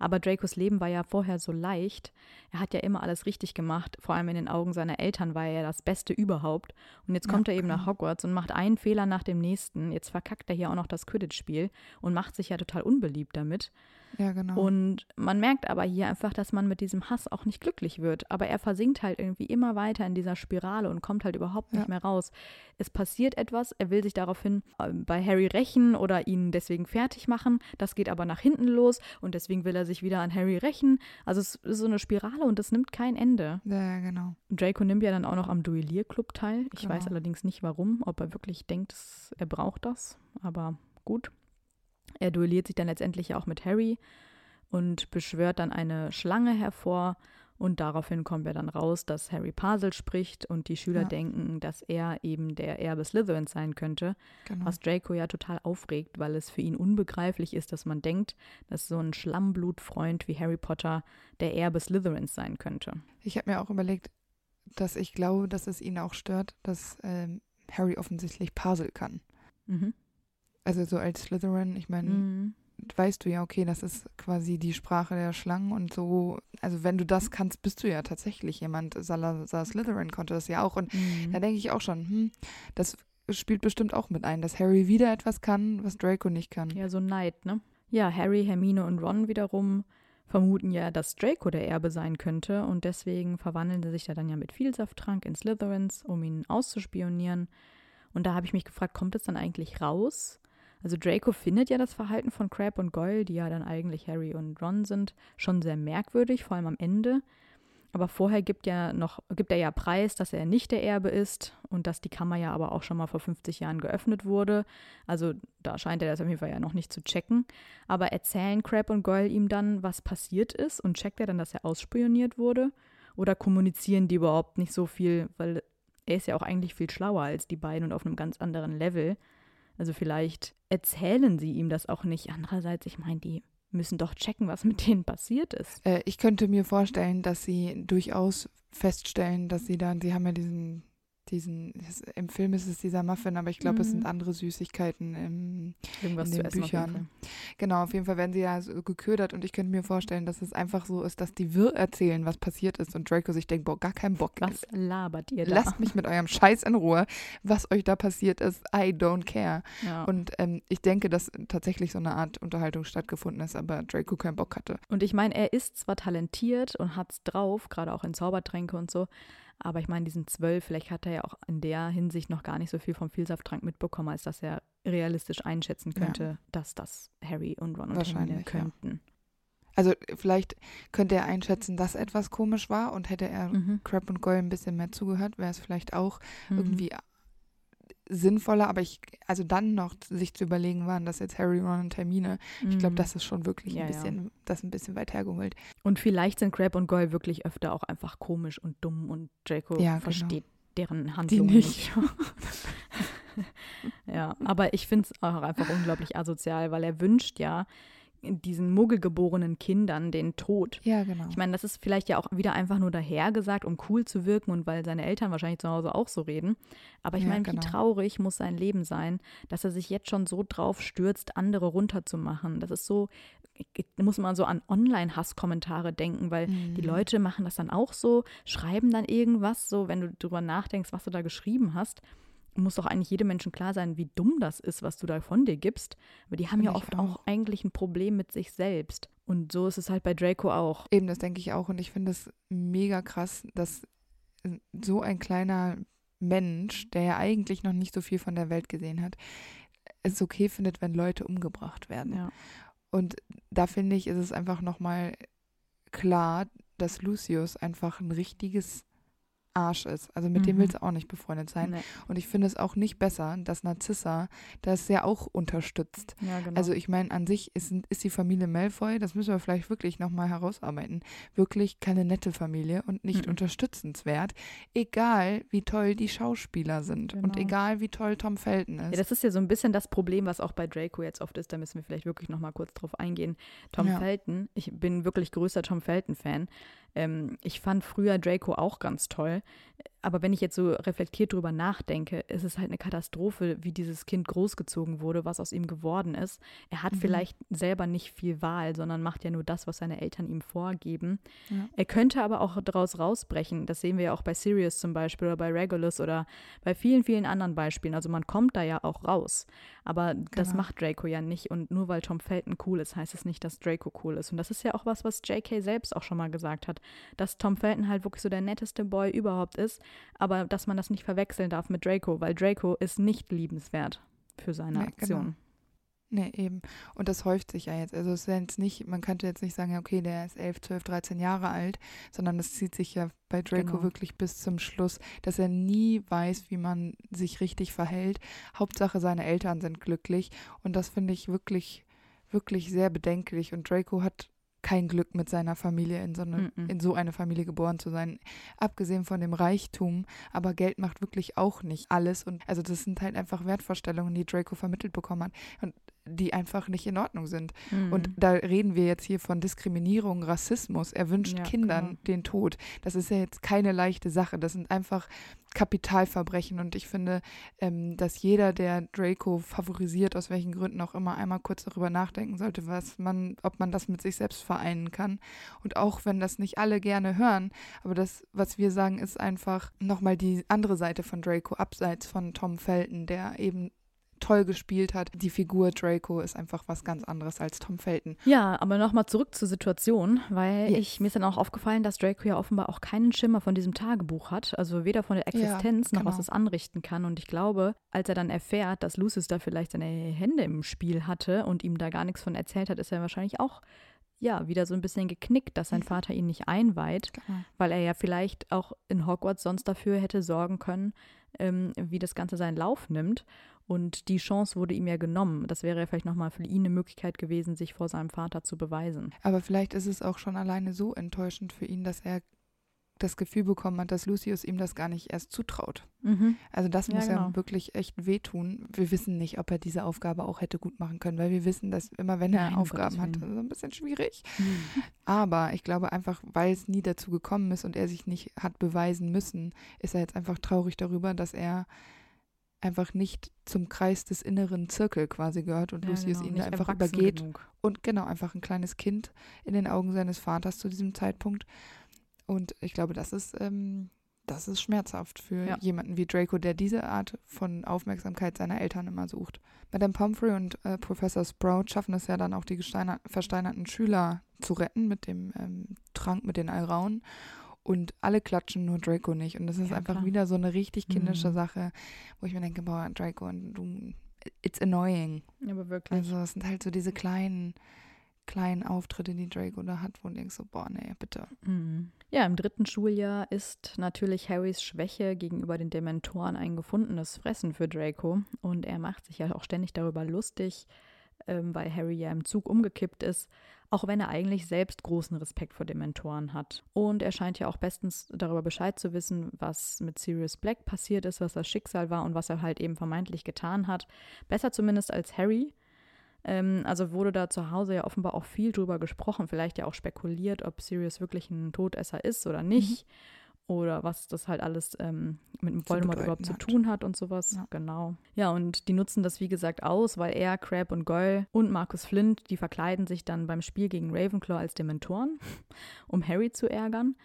S1: Aber Dracos Leben war ja vorher so leicht. Er hat ja immer alles richtig gemacht. Vor allem in den Augen seiner Eltern war er ja das Beste überhaupt. Und jetzt
S2: Ja,
S1: kommt er eben
S2: genau.
S1: nach Hogwarts und macht einen Fehler nach dem nächsten. Jetzt verkackt er hier auch noch das Quidditch-Spiel und macht sich ja total unbeliebt damit.
S2: Ja, genau.
S1: Und man merkt aber hier einfach, dass man mit diesem Hass auch nicht glücklich wird. Aber er versinkt halt irgendwie immer weiter in dieser Spirale und kommt halt überhaupt nicht
S2: Ja.
S1: mehr raus. Es passiert etwas, er will sich daraufhin äh, bei Harry rächen oder ihn deswegen fertig machen. Das geht aber nach hinten los und deswegen will er sich wieder an Harry rächen. Also es ist so eine Spirale und es nimmt kein Ende.
S2: ja, genau.
S1: Draco nimmt ja dann auch noch am Duellierclub teil. Ich weiß
S2: Genau.
S1: allerdings nicht warum, ob er wirklich denkt, er braucht das. Aber gut. Er duelliert sich dann letztendlich ja auch mit Harry und beschwört dann eine Schlange hervor. Und daraufhin kommen wir dann raus, dass Harry Parsel spricht und die Schüler
S2: Ja.
S1: denken, dass er eben der Erbe Slytherins sein könnte.
S2: genau.
S1: Was Draco ja total aufregt, weil es für ihn unbegreiflich ist, dass man denkt, dass so ein Schlammblutfreund wie Harry Potter der Erbe Slytherins sein könnte.
S2: Ich habe mir auch überlegt, dass ich glaube, dass es ihn auch stört, dass ähm, Harry offensichtlich Puzzle kann.
S1: Mhm.
S2: Also so als Slytherin, ich meine,
S1: Mhm.
S2: weißt du ja, okay, das ist quasi die Sprache der Schlangen und so. Also wenn du das kannst, bist du ja tatsächlich jemand. Salazar Slytherin konnte das ja auch. Und
S1: Mhm.
S2: da denke ich auch schon, hm, das spielt bestimmt auch mit ein, dass Harry wieder etwas kann, was Draco nicht kann.
S1: Ja, so Neid, ne? Ja, Harry, Hermine und Ron wiederum vermuten ja, dass Draco der Erbe sein könnte und deswegen verwandeln sie sich da dann ja mit Vielsafttrank in Slytherins, um ihn auszuspionieren. Und da habe ich mich gefragt, kommt es dann eigentlich raus? Also Draco findet ja das Verhalten von Crab und Goyle, die ja dann eigentlich Harry und Ron sind, schon sehr merkwürdig, vor allem am Ende. Aber vorher gibt, ja noch, gibt er ja Preis, dass er nicht der Erbe ist und dass die Kammer ja aber auch schon mal vor 50 Jahren geöffnet wurde. Also da scheint er das auf jeden Fall ja noch nicht zu checken. Aber erzählen Crab und Goyle ihm dann, was passiert ist und checkt er dann, dass er ausspioniert wurde? Oder kommunizieren die überhaupt nicht so viel, weil er ist ja auch eigentlich viel schlauer als die beiden und auf einem ganz anderen Level. Also vielleicht erzählen sie ihm das auch nicht. Andererseits, ich meine, die müssen doch checken, was mit denen passiert ist.
S2: Äh, ich könnte mir vorstellen, dass sie durchaus feststellen, dass sie dann, sie haben ja diesen, diesen, es- im Film ist es dieser Muffin, aber ich glaube, es
S1: Mhm.
S2: sind andere Süßigkeiten im,
S1: Irgendwas
S2: in
S1: zu
S2: den
S1: jeden
S2: Büchern. Genau, auf jeden Fall werden sie ja so geködert und ich könnte mir vorstellen, dass es einfach so ist, dass die Wirr erzählen, was passiert ist und Draco sich denkt, boah, gar keinen Bock.
S1: Was labert ihr da?
S2: Lasst mich mit eurem Scheiß in Ruhe. Was euch da passiert ist, I don't care.
S1: Ja.
S2: Und ähm, ich denke, dass tatsächlich so eine Art Unterhaltung stattgefunden ist, aber Draco keinen Bock hatte.
S1: Und ich meine, er ist zwar talentiert und hat's drauf, gerade auch in Zaubertränke und so, aber ich meine, diesen zwölf, vielleicht hat er ja auch in der Hinsicht noch gar nicht so viel vom Vielsafttrank mitbekommen, als dass er realistisch einschätzen
S2: Ja.
S1: könnte, dass das Harry und Ron und
S2: Wahrscheinlich,
S1: Hermine
S2: ja.
S1: könnten.
S2: Also vielleicht könnte er einschätzen, dass etwas komisch war und hätte er
S1: Mhm.
S2: Crab und Goyle ein bisschen mehr zugehört, wäre es vielleicht auch
S1: Mhm.
S2: irgendwie sinnvoller, aber ich, also dann noch sich zu überlegen, waren das jetzt Harry, Ron und Hermine. Ich glaube,
S1: Mhm.
S2: das ist schon wirklich
S1: Ja,
S2: ein
S1: ja.
S2: bisschen, das ein bisschen weit hergeholt.
S1: Und vielleicht sind Crab und Goyle wirklich öfter auch einfach komisch und dumm und Draco
S2: Ja, genau.
S1: versteht deren Handlungen
S2: nicht.
S1: nicht. ja, aber ich finde es auch einfach unglaublich asozial, weil er wünscht ja diesen muggelgeborenen Kindern den Tod.
S2: Ja, genau.
S1: Ich meine, das ist vielleicht ja auch wieder einfach nur dahergesagt, um cool zu wirken und weil seine Eltern wahrscheinlich zu Hause auch so reden. Aber ich
S2: Ja,
S1: meine,
S2: genau.
S1: wie traurig muss sein Leben sein, dass er sich jetzt schon so drauf stürzt, andere runterzumachen. Das ist so, muss man so an Online-Hasskommentare denken, weil die
S2: Mhm.
S1: Leute machen das dann auch so, schreiben dann irgendwas so, wenn du drüber nachdenkst, was du da geschrieben hast. Muss doch eigentlich jedem Menschen klar sein, wie dumm das ist, was du da von dir gibst. Aber die haben
S2: Finde
S1: ja oft auch.
S2: auch.
S1: eigentlich ein Problem mit sich selbst. Und so ist es halt bei Draco auch.
S2: Eben, das denke ich auch. Und ich finde es mega krass, dass so ein kleiner Mensch, der ja eigentlich noch nicht so viel von der Welt gesehen hat, es okay findet, wenn Leute umgebracht werden.
S1: Ja.
S2: Und da finde ich, ist es einfach nochmal klar, dass Lucius einfach ein richtiges Arsch ist. Also mit dem
S1: Mhm.
S2: willst du auch nicht befreundet sein.
S1: Nee.
S2: Und ich finde es auch nicht besser, dass Narzissa das ja auch unterstützt.
S1: Ja, genau.
S2: Also ich meine, an sich ist, ist die Familie Malfoy, das müssen wir vielleicht wirklich nochmal herausarbeiten, wirklich keine nette Familie und nicht
S1: Mhm.
S2: unterstützenswert, egal wie toll die Schauspieler sind und
S1: Genau.
S2: egal wie toll Tom Felton ist.
S1: Ja, das ist ja so ein bisschen das Problem, was auch bei Draco jetzt oft ist. Da müssen wir vielleicht wirklich noch mal kurz drauf eingehen. Tom
S2: Ja.
S1: Felton, ich bin wirklich größter Tom Felton-Fan. Ähm, ich fand früher Draco auch ganz toll. Aber wenn ich jetzt so reflektiert drüber nachdenke, ist es halt eine Katastrophe, wie dieses Kind großgezogen wurde, was aus ihm geworden ist. Er hat
S2: Mhm.
S1: vielleicht selber nicht viel Wahl, sondern macht ja nur das, was seine Eltern ihm vorgeben.
S2: Ja.
S1: Er könnte aber auch daraus rausbrechen. Das sehen wir ja auch bei Sirius zum Beispiel oder bei Regulus oder bei vielen, vielen anderen Beispielen. Also man kommt da ja auch raus. Aber das
S2: Genau.
S1: macht Draco ja nicht. Und nur weil Tom Felton cool ist, heißt es nicht, dass Draco cool ist. Und das ist ja auch was, was JK selbst auch schon mal gesagt hat, dass Tom Felton halt wirklich so der netteste Boy überhaupt ist, aber dass man das nicht verwechseln darf mit Draco, weil Draco ist nicht liebenswert für seine
S2: Nee, genau.
S1: Aktion.
S2: Nee, eben. Und das häuft sich ja jetzt. Also es ist ja jetzt nicht, man könnte jetzt nicht sagen, ja, okay, der ist 11, 12, 13 Jahre alt, sondern das zieht sich ja bei Draco
S1: Genau.
S2: wirklich bis zum Schluss, dass er nie weiß, wie man sich richtig verhält. Hauptsache, seine Eltern sind glücklich. Und das finde ich wirklich, wirklich sehr bedenklich. Und Draco hat kein Glück mit seiner Familie in so, eine,
S1: Mhm.
S2: in so eine Familie geboren zu sein. Abgesehen von dem Reichtum, aber Geld macht wirklich auch nicht alles. Und also das sind halt einfach Wertvorstellungen, die Draco vermittelt bekommen hat. Und die einfach nicht in Ordnung sind.
S1: Mhm.
S2: Und da reden wir jetzt hier von Diskriminierung, Rassismus. Er wünscht
S1: Ja,
S2: Kindern
S1: genau.
S2: den Tod. Das ist ja jetzt keine leichte Sache. Das sind einfach Kapitalverbrechen. Und ich finde, ähm, dass jeder, der Draco favorisiert, aus welchen Gründen auch immer, einmal kurz darüber nachdenken sollte, was man, ob man das mit sich selbst vereinen kann. Und auch wenn das nicht alle gerne hören, aber das, was wir sagen, ist einfach nochmal die andere Seite von Draco, abseits von Tom Felton, der eben toll gespielt hat. Die Figur Draco ist einfach was ganz anderes als Tom Felton.
S1: Ja, aber nochmal zurück zur Situation, weil
S2: Yes.
S1: ich, mir ist dann auch aufgefallen, dass Draco ja offenbar auch keinen Schimmer von diesem Tagebuch hat. Also weder von der Existenz noch was
S2: genau.
S1: es anrichten kann. Und ich glaube, als er dann erfährt, dass Lucius da vielleicht seine Hände im Spiel hatte und ihm da gar nichts von erzählt hat, ist er wahrscheinlich auch ja, wieder so ein bisschen geknickt, dass sein
S2: Mhm.
S1: Vater ihn nicht einweiht, weil er ja vielleicht auch in Hogwarts sonst dafür hätte sorgen können, ähm, wie das Ganze seinen Lauf nimmt. Und die Chance wurde ihm ja genommen. Das wäre ja vielleicht nochmal für ihn eine Möglichkeit gewesen, sich vor seinem Vater zu beweisen.
S2: Aber vielleicht ist es auch schon alleine so enttäuschend für ihn, dass er das Gefühl bekommen hat, dass Lucius ihm das gar nicht erst zutraut.
S1: Mhm.
S2: Also das
S1: Ja,
S2: muss ja
S1: genau.
S2: wirklich echt wehtun. Wir wissen nicht, ob er diese Aufgabe auch hätte gut machen können, weil wir wissen, dass immer wenn er
S1: Nein,
S2: Aufgaben hat, ist ein bisschen schwierig. Aber ich glaube einfach, weil es nie dazu gekommen ist und er sich nicht hat beweisen müssen, ist er jetzt einfach traurig darüber, dass er einfach nicht zum Kreis des inneren Zirkel quasi gehört und
S1: Ja,
S2: Lucius
S1: genau,
S2: ihn da einfach übergeht
S1: genug.
S2: und genau einfach ein kleines Kind in den Augen seines Vaters zu diesem Zeitpunkt. Und ich glaube, das ist, ähm, das ist schmerzhaft für
S1: Ja.
S2: jemanden wie Draco, der diese Art von Aufmerksamkeit seiner Eltern immer sucht. Madame Pomfrey und äh, Professor Sprout schaffen es ja dann auch, die versteinerten Schüler zu retten mit dem ähm, Trank mit den Alraun. Und alle klatschen, nur Draco nicht. Und das ist
S1: Ja,
S2: einfach
S1: klar.
S2: wieder so eine richtig kindische
S1: Mhm.
S2: Sache, wo ich mir denke, boah, Draco, du, it's annoying.
S1: Aber wirklich.
S2: Also es sind halt so diese kleinen, kleinen Auftritte, die Draco da hat, wo du denkst so, boah, nee, bitte.
S1: Mhm. Ja, im dritten Schuljahr ist natürlich Harrys Schwäche gegenüber den Dementoren ein gefundenes Fressen für Draco. Und er macht sich ja auch ständig darüber lustig, ähm, weil Harry ja im Zug umgekippt ist, auch wenn er eigentlich selbst großen Respekt vor Dementoren hat. Und er scheint ja auch bestens darüber Bescheid zu wissen, was mit Sirius Black passiert ist, was das Schicksal war und was er halt eben vermeintlich getan hat. Besser zumindest als Harry. Ähm, also wurde da zu Hause ja offenbar auch viel drüber gesprochen, vielleicht ja auch spekuliert, ob Sirius wirklich ein Todesser ist oder nicht. Oder was das halt alles ähm, mit dem
S2: Zu
S1: Voldemort überhaupt zu
S2: hat.
S1: tun hat und sowas.
S2: Ja.
S1: Genau. Ja, und die nutzen das, wie gesagt, aus, weil er, Crab und Goyle und Marcus Flint, die verkleiden sich dann beim Spiel gegen Ravenclaw als Dementoren, um Harry zu ärgern.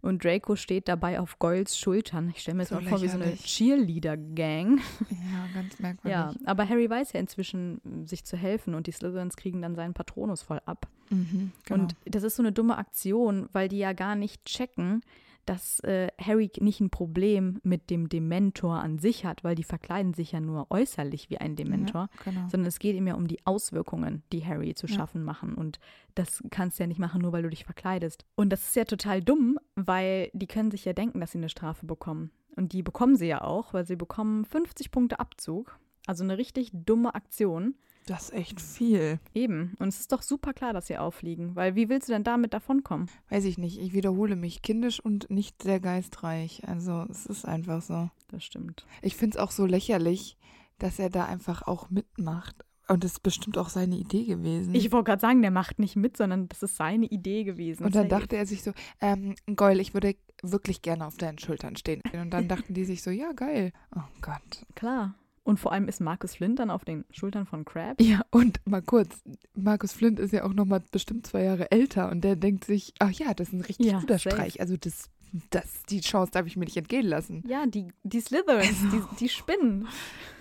S1: Und Draco steht dabei auf Goyles Schultern. Ich stelle mir das
S2: So
S1: mal vor wie so eine. Cheerleader-Gang.
S2: Ja, ganz merkwürdig.
S1: Ja, aber Harry weiß ja inzwischen, m, sich zu helfen und die Slytherins kriegen dann seinen Patronus voll ab.
S2: Mhm, genau.
S1: Und das ist so eine dumme Aktion, weil die ja gar nicht checken, dass äh, Harry nicht ein Problem mit dem Dementor an sich hat, weil die verkleiden sich ja nur äußerlich wie ein Dementor,
S2: Ja, genau.
S1: sondern es geht ihm ja um die Auswirkungen, die Harry zu
S2: Ja.
S1: schaffen machen. Und das kannst du ja nicht machen, nur weil du dich verkleidest. Und das ist ja total dumm, weil die können sich ja denken, dass sie eine Strafe bekommen. Und die bekommen sie ja auch, weil sie bekommen 50 Punkte Abzug. Also eine richtig dumme Aktion.
S2: Das ist echt viel.
S1: Eben. Und es ist doch super klar, dass sie auffliegen. Weil wie willst du denn damit davonkommen?
S2: Weiß ich nicht. Ich wiederhole mich. Kindisch und nicht sehr geistreich. Also es ist einfach so.
S1: Das stimmt.
S2: Ich finde es auch so lächerlich, dass er da einfach auch mitmacht. Und das ist bestimmt auch seine Idee gewesen.
S1: Ich wollte gerade sagen, der macht nicht mit, sondern das ist seine Idee gewesen.
S2: und dann dachte er sich so, ähm, Goyle, ich würde wirklich gerne auf deinen Schultern stehen. Und dann dachten die sich so, ja, geil. Oh Gott.
S1: Klar. Und vor allem ist Marcus Flint dann auf den Schultern von Crab.
S2: Ja, und mal kurz, Markus Flint ist ja auch noch mal bestimmt zwei Jahre älter und der denkt sich, ach ja, das ist ein richtig
S1: Ja,
S2: guter
S1: safe.
S2: Streich. Also das, das, die Chance darf ich mir nicht entgehen lassen.
S1: Ja, die, die Slytherins, die, die spinnen.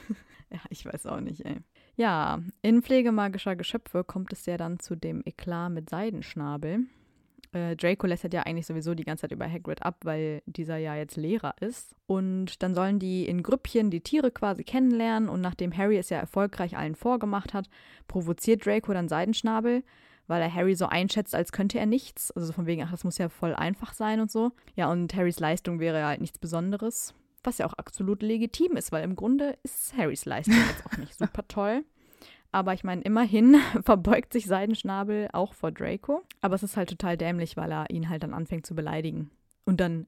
S1: ja, ich weiß auch nicht, ey. Ja, in Pflege magischer Geschöpfe kommt es ja dann zu dem Eklat mit Seidenschnabel. Äh, Draco lästert ja eigentlich sowieso die ganze Zeit über Hagrid ab, weil dieser ja jetzt Lehrer ist. Und dann sollen die in Grüppchen die Tiere quasi kennenlernen. Und nachdem Harry es ja erfolgreich allen vorgemacht hat, provoziert Draco dann Seidenschnabel, weil er Harry so einschätzt, als könnte er nichts. Also so von wegen, ach, das muss ja voll einfach sein und so. Ja, und Harrys Leistung wäre halt nichts Besonderes. Was ja auch absolut legitim ist, weil im Grunde ist Harrys Leistung jetzt auch nicht super toll. Aber ich meine, immerhin verbeugt sich Seidenschnabel auch vor Draco. Aber es ist halt total dämlich, weil er ihn halt dann anfängt zu beleidigen. Und dann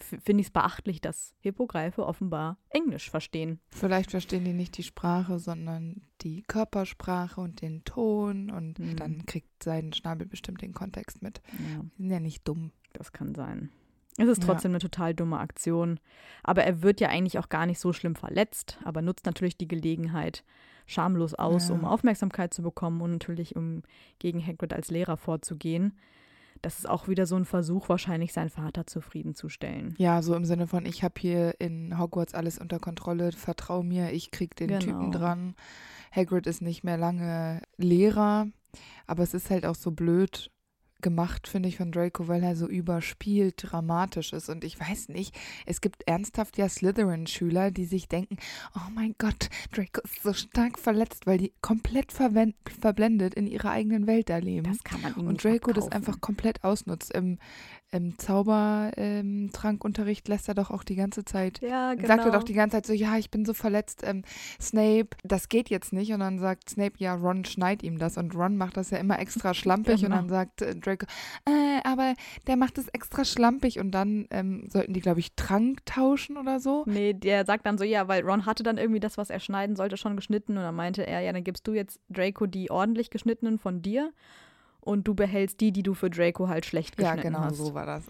S1: finde ich es beachtlich, dass Hippogreife offenbar Englisch verstehen.
S2: Vielleicht verstehen die nicht die Sprache, sondern die Körpersprache und den Ton und
S1: Mhm.
S2: dann kriegt sein Schnabel bestimmt den Kontext mit.
S1: Ja,
S2: Die sind ja nicht dumm.
S1: das kann sein. Es ist
S2: Ja.
S1: trotzdem eine total dumme Aktion. Aber er wird ja eigentlich auch gar nicht so schlimm verletzt, aber nutzt natürlich die Gelegenheit schamlos aus,
S2: Ja.
S1: um Aufmerksamkeit zu bekommen und natürlich um gegen Hagrid als Lehrer vorzugehen. Das ist auch wieder so ein Versuch, wahrscheinlich seinen Vater zufriedenzustellen.
S2: Ja, so im Sinne von, ich habe hier in Hogwarts alles unter Kontrolle, vertrau mir, ich krieg den
S1: Genau.
S2: Typen dran. Hagrid ist nicht mehr lange Lehrer, aber es ist halt auch so blöd gemacht, finde ich, von Draco, weil er so überspielt dramatisch ist. Und ich weiß nicht, es gibt ernsthaft ja Slytherin-Schüler, die sich denken, oh mein Gott, Draco ist so stark verletzt, weil die komplett verblendet in ihrer eigenen Welt da leben.
S1: Das kann man ihm
S2: Und Draco das
S1: abkaufen.
S2: einfach komplett ausnutzt. Im, im Zaubertrankunterricht lässt er doch auch die ganze Zeit,
S1: Ja, genau.
S2: sagt er doch die ganze Zeit so, ja, ich bin so verletzt, ähm, Snape, das geht jetzt nicht. Und dann sagt Snape, ja, Ron schneit ihm das. Und Ron macht das ja immer extra schlampig.
S1: Genau.
S2: Und dann sagt äh, Draco, äh, aber der macht es extra schlampig. Und dann ähm, sollten die, glaube ich, Trank tauschen oder so.
S1: Nee, der sagt dann so, ja, weil Ron hatte dann irgendwie das, was er schneiden sollte, schon geschnitten. Und dann meinte er, ja, dann gibst du jetzt Draco die ordentlich geschnittenen von dir und du behältst die, die du für Draco halt schlecht
S2: Ja,
S1: geschnitten
S2: genau,
S1: hast.
S2: so war das.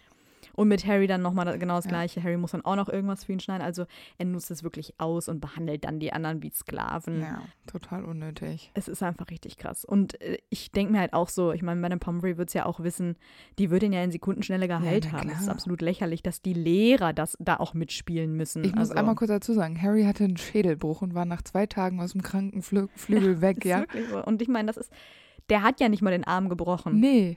S1: Und mit Harry dann nochmal genau das
S2: Ja.
S1: Gleiche. Harry muss dann auch noch irgendwas für ihn schneiden. Also er nutzt es wirklich aus und behandelt dann die anderen wie Sklaven.
S2: Ja, total unnötig.
S1: Es ist einfach richtig krass. Und äh, ich denke mir halt auch so, ich meine, Madame Pomfrey wird es ja auch wissen, die wird ihn ja in Sekundenschnelle geheilt
S2: na
S1: haben. Es ist absolut lächerlich, dass die Lehrer das da auch mitspielen müssen.
S2: Ich muss
S1: also,
S2: einmal kurz dazu sagen, Harry hatte einen Schädelbruch und war nach zwei Tagen aus dem Krankenflügel weg,
S1: ist
S2: ja.
S1: wirklich so. Und ich meine, das ist, der hat ja nicht mal den Arm gebrochen.
S2: Nee,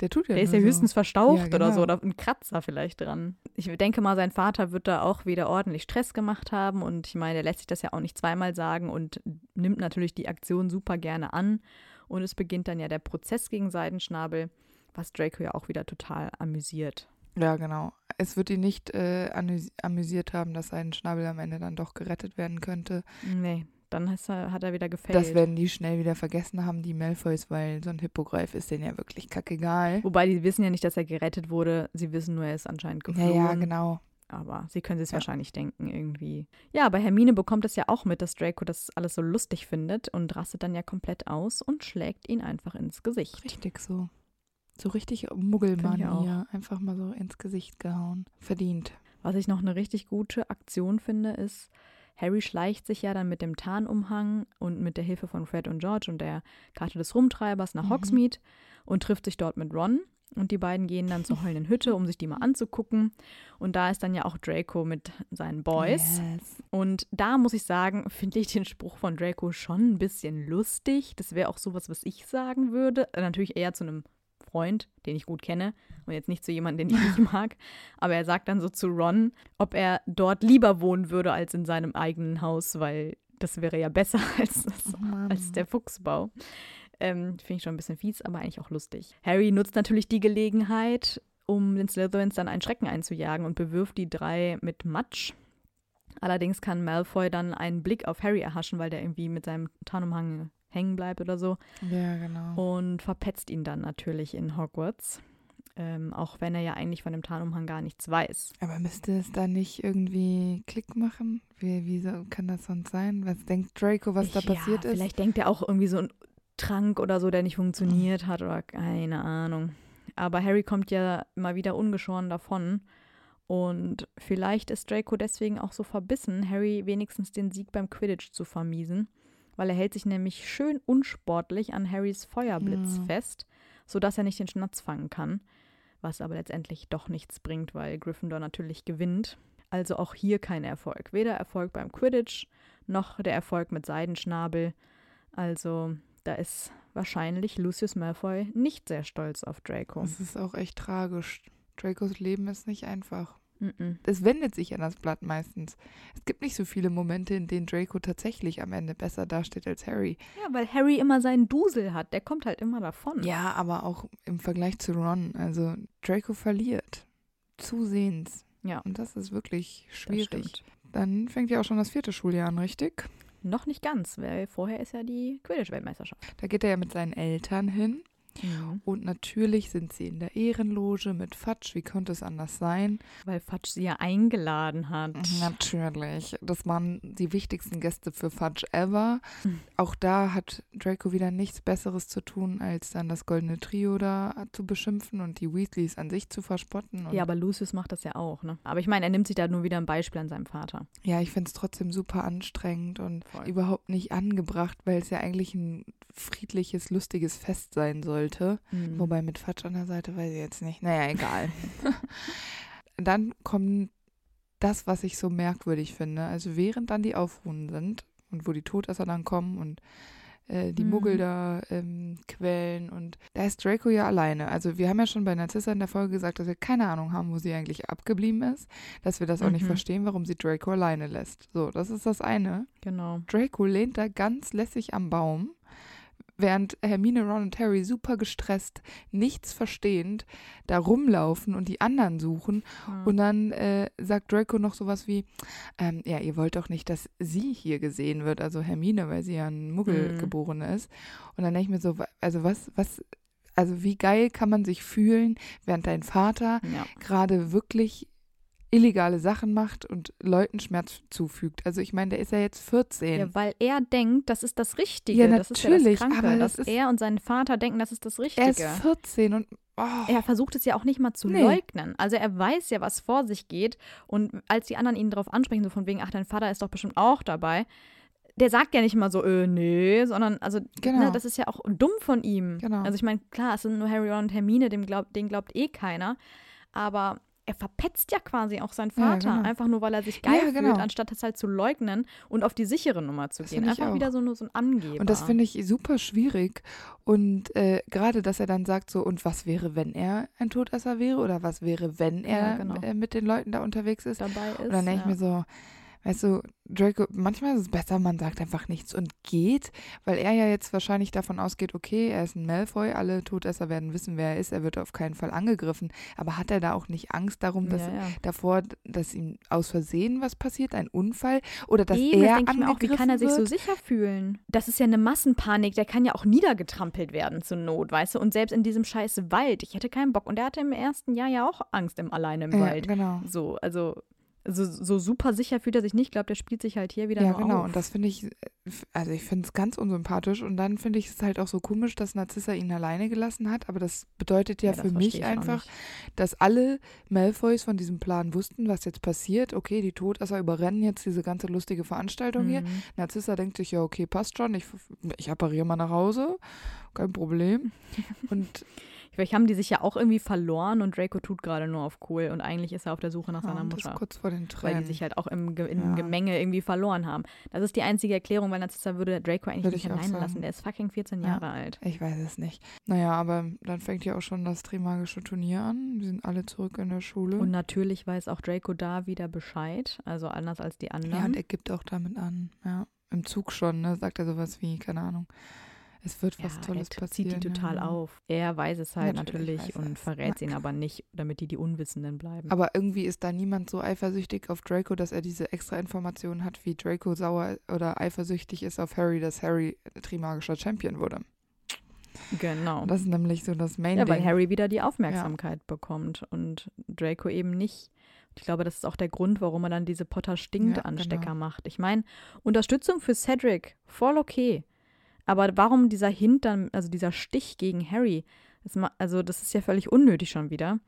S2: der tut ja
S1: Der ist ja
S2: so.
S1: höchstens verstaucht
S2: Ja,
S1: oder so
S2: genau.
S1: oder ein Kratzer vielleicht dran. Ich denke mal, sein Vater wird da auch wieder ordentlich Stress gemacht haben und ich meine, er lässt sich das ja auch nicht zweimal sagen und nimmt natürlich die Aktion super gerne an und es beginnt dann ja der Prozess gegen Seidenschnabel, was Draco ja auch wieder total amüsiert.
S2: Ja, genau. Es wird ihn nicht äh, amüs- amüsiert haben, dass sein Schnabel am Ende dann doch gerettet werden könnte.
S1: Nee, dann er, hat er wieder gefällt.
S2: Das werden die schnell wieder vergessen haben, die Malfoys, weil so ein Hippogreif ist denen ja wirklich kackegal.
S1: Wobei die wissen ja nicht, dass er gerettet wurde. Sie wissen nur, er ist anscheinend geflohen.
S2: Ja, ja, genau.
S1: Aber sie können es
S2: Ja.
S1: wahrscheinlich denken irgendwie. Ja, aber Hermine bekommt es ja auch mit, dass Draco das alles so lustig findet und rastet dann ja komplett aus und schlägt ihn einfach ins Gesicht.
S2: Richtig so. So richtig
S1: Find ich
S2: Muggelmanier. Einfach mal so ins Gesicht gehauen. Verdient.
S1: Was ich noch eine richtig gute Aktion finde, ist, Harry schleicht sich ja dann mit dem Tarnumhang und mit der Hilfe von Fred und George und der Karte des Rumtreibers nach
S2: Mhm.
S1: Hogsmeade und trifft sich dort mit Ron. Und die beiden gehen dann zur heulenden Hütte, um sich die mal anzugucken. Und da ist dann ja auch Draco mit seinen Boys.
S2: Yes.
S1: Und da muss ich sagen, finde ich den Spruch von Draco schon ein bisschen lustig. Das wäre auch sowas, was ich sagen würde. Äh, Natürlich eher zu einem Freund, den ich gut kenne und jetzt nicht zu jemandem, den ich nicht mag. Aber er sagt dann so zu Ron, ob er dort lieber wohnen würde als in seinem eigenen Haus, weil das wäre ja besser als, das,
S2: Oh
S1: als der Fuchsbau. Ähm, Finde ich schon ein bisschen fies, aber eigentlich auch lustig. Harry nutzt natürlich die Gelegenheit, um den Slytherins dann einen Schrecken einzujagen und bewirft die drei mit Matsch. Allerdings kann Malfoy dann einen Blick auf Harry erhaschen, weil der irgendwie mit seinem Tarnumhang hängen bleibt oder so
S2: Ja, genau.
S1: und verpetzt ihn dann natürlich in Hogwarts. Ähm, auch wenn er ja eigentlich von dem Tarnumhang gar nichts weiß.
S2: Aber müsste es da nicht irgendwie Klick machen? Wie, wieso kann das sonst sein? Was denkt Draco, was da
S1: ja,
S2: passiert ist?
S1: Vielleicht denkt er auch irgendwie so ein Trank oder so, der nicht funktioniert hat oder keine Ahnung. Aber Harry kommt ja immer wieder ungeschoren davon. Und vielleicht ist Draco deswegen auch so verbissen, Harry wenigstens den Sieg beim Quidditch zu vermiesen, weil er hält sich nämlich schön unsportlich an Harrys Feuerblitz
S2: Ja.
S1: fest, sodass er nicht den Schnatz fangen kann, was aber letztendlich doch nichts bringt, weil Gryffindor natürlich gewinnt. Also auch hier kein Erfolg. Weder Erfolg beim Quidditch noch der Erfolg mit Seidenschnabel. Also da ist wahrscheinlich Lucius Malfoy nicht sehr stolz auf Draco.
S2: Das ist auch echt tragisch. Dracos Leben ist nicht einfach. Es wendet sich an das Blatt meistens. Es gibt nicht so viele Momente, in denen Draco tatsächlich am Ende besser dasteht als Harry.
S1: Ja, weil Harry immer seinen Dusel hat. Der kommt halt immer davon.
S2: Ja, aber auch im Vergleich zu Ron. Also Draco verliert. Zusehends.
S1: Ja.
S2: Und das ist wirklich schwierig. Dann fängt ja auch schon das vierte Schuljahr an, richtig?
S1: Noch nicht ganz, weil vorher ist ja die Quidditch-Weltmeisterschaft.
S2: Da geht er ja mit seinen Eltern hin.
S1: Mhm.
S2: Und natürlich sind sie in der Ehrenloge mit Fatsch. Wie konnte es anders sein?
S1: Weil Fatsch sie ja eingeladen hat.
S2: Natürlich. Das waren die wichtigsten Gäste für Fudge ever.
S1: Mhm.
S2: Auch da hat Draco wieder nichts Besseres zu tun, als dann das goldene Trio da zu beschimpfen und die Weasleys an sich zu verspotten.
S1: Ja, aber Lucius macht das ja auch, ne? Aber ich meine, er nimmt sich da nur wieder ein Beispiel an seinem Vater.
S2: ja, ich finde es trotzdem super anstrengend und
S1: Voll.
S2: überhaupt nicht angebracht, weil es ja eigentlich ein friedliches, lustiges Fest sein sollte.
S1: Mhm.
S2: Wobei mit Fatsch an der Seite weiß ich jetzt nicht. Naja, egal. dann kommt das, was ich so merkwürdig finde. Also während dann die Aufruhen sind und wo die Todesser dann kommen und äh, die
S1: Mhm.
S2: Muggel da ähm, quälen und da ist Draco ja alleine. Also wir haben ja schon bei Narcissa in der Folge gesagt, dass wir keine Ahnung haben, wo sie eigentlich abgeblieben ist, dass wir das auch nicht
S1: Mhm.
S2: verstehen, warum sie Draco alleine lässt. So, das ist das eine.
S1: Genau.
S2: Draco lehnt da ganz lässig am Baum, während Hermine, Ron und Harry super gestresst, nichts verstehend, da rumlaufen und die anderen suchen.
S1: Ja.
S2: Und dann äh, sagt Draco noch sowas wie, ähm, ja, ihr wollt doch nicht, dass sie hier gesehen wird, also Hermine, weil sie ja ein Muggel
S1: Mhm.
S2: geboren ist. Und dann denke ich mir so, also was, was, also wie geil kann man sich fühlen, während dein Vater
S1: ja.
S2: gerade wirklich illegale Sachen macht und Leuten Schmerz zufügt. Also ich meine, der ist ja jetzt 14.
S1: ja, weil er denkt, das ist das Richtige.
S2: Ja,
S1: das ist ja das
S2: natürlich,
S1: Kranke,
S2: aber
S1: dass
S2: das ist-
S1: er und sein Vater denken, das ist das Richtige.
S2: er ist 14 und oh,
S1: Er versucht es ja auch nicht mal zu
S2: Nee.
S1: leugnen. Also er weiß ja, was vor sich geht. Und als die anderen ihn darauf ansprechen, so von wegen, ach, dein Vater ist doch bestimmt auch dabei, der sagt ja nicht mal so, äh, nee, sondern, also,
S2: Genau.
S1: ne, das ist ja auch dumm von ihm.
S2: Genau.
S1: Also ich meine, klar, es sind nur Harry, Ron und Hermine, dem glaub, den glaubt eh keiner. Aber er verpetzt ja quasi auch seinen
S2: Ja,
S1: Vater,
S2: genau.
S1: einfach nur, weil er sich geil
S2: Ja, genau.
S1: fühlt, anstatt das halt zu leugnen und auf die sichere Nummer zu
S2: Das
S1: gehen. Einfach
S2: auch.
S1: wieder so nur so ein Angeber.
S2: Und das finde ich super schwierig. Und äh, gerade, dass er dann sagt so, und was wäre, wenn er ein Todesser wäre? Oder was wäre, wenn er
S1: Ja, genau.
S2: äh, mit den Leuten da unterwegs ist?
S1: dabei ist.
S2: Und dann denke ich
S1: ja.
S2: mir so, weißt du, Draco, manchmal ist es besser, man sagt einfach nichts und geht, weil er ja jetzt wahrscheinlich davon ausgeht, okay, er ist ein Malfoy, alle Todesser werden wissen, wer er ist, er wird auf keinen Fall angegriffen. Aber hat er da auch nicht Angst darum, dass
S1: ja, ja.
S2: davor, dass ihm aus Versehen was passiert, ein Unfall oder dass
S1: Eben,
S2: er
S1: das mir auch, wie
S2: angegriffen
S1: kann er sich so sicher fühlen? Das ist ja eine Massenpanik, der kann ja auch niedergetrampelt werden zur Not, weißt du? Und selbst in diesem scheiß Wald, ich hätte keinen Bock. Und er hatte im ersten Jahr ja auch Angst im alleine im
S2: ja,
S1: Wald.
S2: genau.
S1: So, also so, so super sicher fühlt er sich nicht. Ich glaube, der spielt sich halt hier wieder
S2: Ja, genau.
S1: auf.
S2: Und das finde ich, äh, also ich finde es ganz unsympathisch. Und dann finde ich es halt auch so komisch, dass Narzissa ihn alleine gelassen hat. Aber das bedeutet ja,
S1: Ja, das
S2: für mich einfach, dass alle Malfoys von diesem Plan wussten, was jetzt passiert. Okay, die Todesser überrennen jetzt diese ganze lustige Veranstaltung hier.
S1: Mhm.
S2: Narzissa denkt sich, ja, okay, passt schon. Ich, ich appariere mal nach Hause. Kein Problem. Und
S1: Vielleicht haben die sich ja auch irgendwie verloren und Draco tut gerade nur auf cool und eigentlich ist er auf der Suche nach
S2: ja,
S1: seiner
S2: und das
S1: Mutter.
S2: kurz vor den
S1: Weil
S2: Tränen.
S1: die sich halt auch im, Ge im
S2: Ja.
S1: Gemenge irgendwie verloren haben. Das ist die einzige Erklärung, weil Narzissa würde Draco eigentlich
S2: Würde
S1: nicht alleine lassen. Der ist fucking 14
S2: Ja.
S1: Jahre alt.
S2: Ich weiß es nicht. Naja, aber dann fängt ja auch schon das Trimagische Turnier an. Wir sind alle zurück in der Schule.
S1: Und natürlich weiß auch Draco da wieder Bescheid, also anders als die anderen.
S2: Ja, und er gibt auch damit an. Ja, im Zug schon, ne? Sagt er sowas wie, keine Ahnung, es wird was
S1: Ja,
S2: Tolles
S1: er
S2: passieren.
S1: zieht die total
S2: ja.
S1: auf. Er weiß es halt
S2: Natürlich
S1: natürlich, und
S2: es.
S1: verrät
S2: Na
S1: ihn aber nicht, damit die die Unwissenden bleiben.
S2: Aber irgendwie ist da niemand so eifersüchtig auf Draco, dass er diese extra Informationen hat, wie Draco sauer oder eifersüchtig ist auf Harry, dass Harry Trimagischer Champion wurde.
S1: genau.
S2: Das ist nämlich so das Main
S1: Ja,
S2: Ding.
S1: weil Harry wieder die Aufmerksamkeit bekommt und Draco eben nicht. Ich glaube, das ist auch der Grund, warum er dann diese Potter stinkt Anstecker
S2: genau.
S1: macht. Ich meine, Unterstützung für Cedric, voll okay. Aber warum dieser Hint dann, also dieser Stich gegen Harry? Das, also, das ist ja völlig unnötig schon wieder.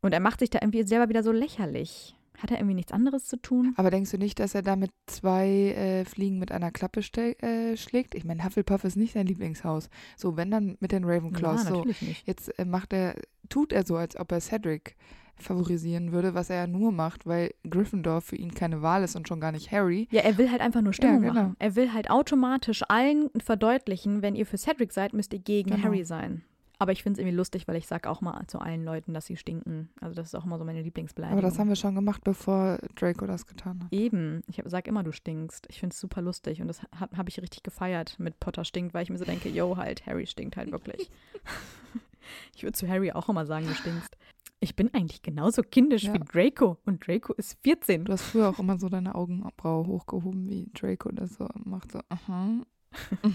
S1: Und er macht sich da irgendwie selber wieder so lächerlich. Hat er irgendwie nichts anderes zu tun?
S2: Aber denkst du nicht, dass er damit zwei äh, Fliegen mit einer Klappe äh, schlägt? Ich meine, Hufflepuff ist nicht sein Lieblingshaus. So, wenn dann mit den Ravenclaws.
S1: ja,
S2: so,
S1: natürlich nicht.
S2: Jetzt äh, macht er, tut er so, als ob er Cedric favorisieren würde, was er ja nur macht, weil Gryffindor für ihn keine Wahl ist und schon gar nicht Harry.
S1: Ja, er will halt einfach nur Stimmung
S2: genau.
S1: machen. Er will halt automatisch allen verdeutlichen, wenn ihr für Cedric seid, müsst ihr gegen
S2: Genau.
S1: Harry sein. Aber ich finde es irgendwie lustig, weil ich sage auch mal zu allen Leuten, dass sie stinken. Also das ist auch immer so meine Lieblingsbeleidigung.
S2: Aber das haben wir schon gemacht, bevor Draco das getan hat.
S1: Eben. Ich sage immer, du stinkst. Ich finde es super lustig und das habe hab ich richtig gefeiert mit Potter stinkt, weil ich mir so denke, yo, halt, Harry stinkt halt wirklich. ich würde zu Harry auch immer sagen, du stinkst. Ich bin eigentlich genauso kindisch
S2: Ja.
S1: wie Draco und Draco ist 14.
S2: Du hast früher auch immer so deine Augenbraue hochgehoben, wie Draco das so macht. So, aha.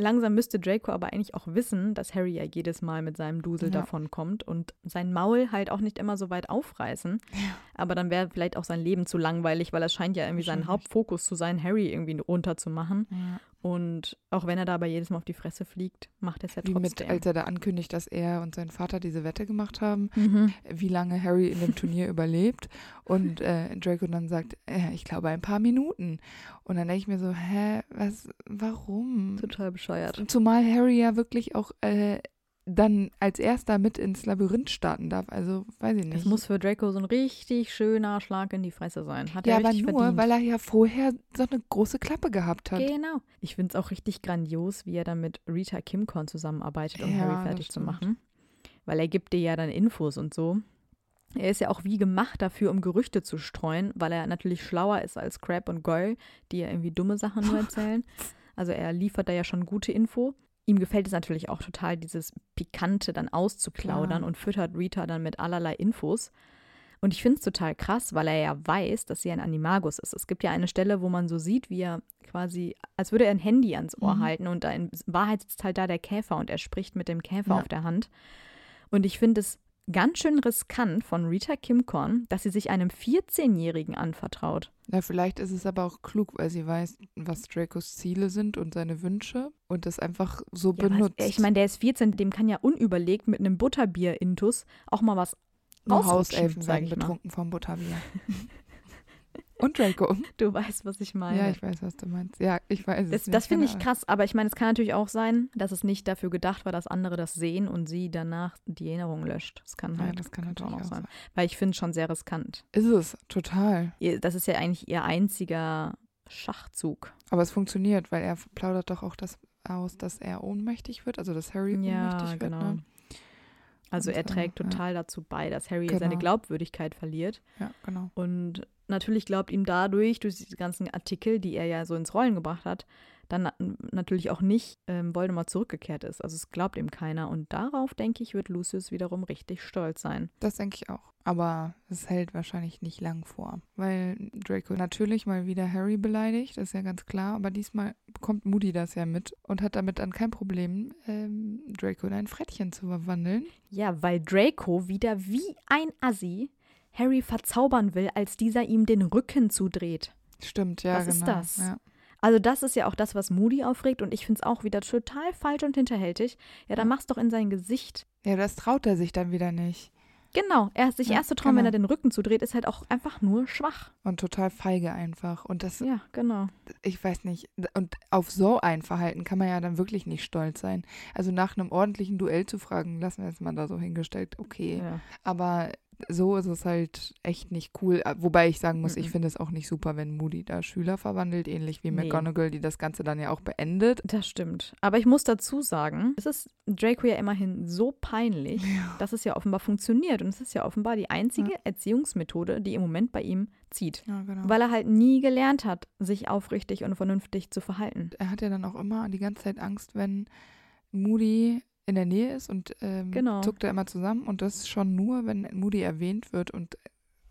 S1: langsam müsste Draco aber eigentlich auch wissen, dass Harry ja jedes Mal mit seinem Dusel
S2: Ja.
S1: davon kommt und sein Maul halt auch nicht immer so weit aufreißen. Aber dann wäre vielleicht auch sein Leben zu langweilig, weil es scheint ja irgendwie sein. Hauptfokus zu sein, Harry irgendwie runterzumachen.
S2: Ja.
S1: Und auch wenn er dabei jedes Mal auf die Fresse fliegt, macht er es ja
S2: Wie mit,
S1: trotzdem.
S2: als er da ankündigt, dass er und sein Vater diese Wette gemacht haben,
S1: mhm.
S2: wie lange Harry in dem Turnier überlebt. Und äh, Draco dann sagt, äh, ich glaube ein paar Minuten. Und dann denke ich mir so, hä, was, warum?
S1: Total bescheuert.
S2: Zumal Harry ja wirklich auch äh, dann als erster mit ins Labyrinth starten darf. Also, weiß ich nicht.
S1: Es muss für Draco so ein richtig schöner Schlag in die Fresse sein. Hat
S2: ja,
S1: er
S2: aber nur,
S1: verdient.
S2: weil er ja vorher so eine große Klappe gehabt hat.
S1: Genau. Ich finde es auch richtig grandios, wie er dann mit Rita Kimcorn zusammenarbeitet, um
S2: Ja,
S1: Harry
S2: das
S1: fertig zu machen. Weil er gibt dir ja dann Infos und so. Er ist ja auch wie gemacht dafür, um Gerüchte zu streuen, weil er natürlich schlauer ist als Crab und Goyle, die ja irgendwie dumme Sachen nur erzählen. Also er liefert da ja schon gute Info. Ihm gefällt es natürlich auch total, dieses Pikante dann auszuplaudern
S2: Klar.
S1: und füttert Rita dann mit allerlei Infos. Und ich finde es total krass, weil er ja weiß, dass sie ein Animagus ist. Es gibt ja eine Stelle, wo man so sieht, wie er quasi, als würde er ein Handy ans Ohr
S2: Mhm.
S1: halten und da in Wahrheit sitzt halt da der Käfer und er spricht mit dem Käfer
S2: Ja.
S1: auf der Hand. Und ich finde es ganz schön riskant von Rita Kimcorn, dass sie sich einem 14-Jährigen anvertraut.
S2: Ja, vielleicht ist es aber auch klug, weil sie weiß, was Dracos Ziele sind und seine Wünsche und das einfach so
S1: Ja,
S2: benutzt.
S1: es- ich meine, der ist 14, dem kann ja unüberlegt mit einem Butterbier-Intus auch mal was
S2: Nur Hauselfen werden betrunken vom Butterbier. und Draco.
S1: Du weißt, was ich meine.
S2: Ja, ich weiß, was du meinst. Ja, ich weiß es
S1: Das,
S2: nicht.
S1: das finde ich krass, aber ich meine, es kann natürlich auch sein, dass es nicht dafür gedacht war, dass andere das sehen und sie danach die Erinnerung löscht. Das kann
S2: Ahnung.
S1: halt
S2: Ja, das kann natürlich auch sein.
S1: Weil ich finde es schon sehr riskant.
S2: Ist es, total.
S1: Ihr- Das ist ja eigentlich ihr einziger Schachzug.
S2: Aber es funktioniert, weil er plaudert doch auch das aus, dass er ohnmächtig wird, also dass Harry
S1: Ja,
S2: ohnmächtig wird.
S1: genau.
S2: Ne?
S1: Also er trägt
S2: ja.
S1: total dazu bei, dass Harry seine
S2: Genau.
S1: Glaubwürdigkeit verliert.
S2: Ja, genau.
S1: Und natürlich glaubt ihm dadurch, durch diese ganzen Artikel, die er ja so ins Rollen gebracht hat, dann na natürlich auch nicht ähm, Voldemort zurückgekehrt ist. Also es glaubt ihm keiner. Und darauf, denke ich, wird Lucius wiederum richtig stolz sein.
S2: Das denke ich auch. Aber es hält wahrscheinlich nicht lang vor. Weil Draco natürlich mal wieder Harry beleidigt, das ist ja ganz klar. Aber diesmal bekommt Moody das ja mit und hat damit dann kein Problem, ähm, Draco in ein Frettchen zu verwandeln.
S1: Ja, weil Draco wieder wie ein Assi Harry verzaubern will, als dieser ihm den Rücken zudreht.
S2: Stimmt, ja,
S1: Was
S2: genau.
S1: ist das?
S2: Ja.
S1: Also das ist ja auch das, was Moody aufregt und ich finde es auch wieder total falsch und hinterhältig. Ja, dann mach's doch in sein Gesicht.
S2: ja, das traut er sich dann wieder nicht.
S1: Genau, er sich
S2: Ja,
S1: erst zu trauen, wenn
S2: genau.
S1: er den Rücken zudreht, ist halt auch einfach nur schwach.
S2: Und total feige einfach. Und das,
S1: Ja, genau.
S2: ich weiß nicht, und auf so ein Verhalten kann man ja dann wirklich nicht stolz sein. Also nach einem ordentlichen Duell zu fragen, lassen wir jetzt mal da so hingestellt, okay.
S1: Ja.
S2: Aber so ist es halt echt nicht cool. Äh, Wobei ich sagen muss, ich
S1: Mhm.
S2: finde es auch nicht super, wenn Moody da Schüler verwandelt, ähnlich wie
S1: Nee.
S2: McGonagall, die das Ganze dann ja auch beendet.
S1: Das stimmt. Aber ich muss dazu sagen, es ist Draco ja immerhin so peinlich,
S2: Ja.
S1: dass es ja offenbar funktioniert. Und es ist ja offenbar die einzige Erziehungsmethode, die im Moment bei ihm zieht.
S2: Ja, genau.
S1: Weil er halt nie gelernt hat, sich aufrichtig und vernünftig zu verhalten.
S2: er hat ja dann auch immer die ganze Zeit Angst, wenn Moody in der Nähe ist und ähm,
S1: Genau.
S2: zuckt er immer zusammen. Und das schon nur, wenn Moody erwähnt wird und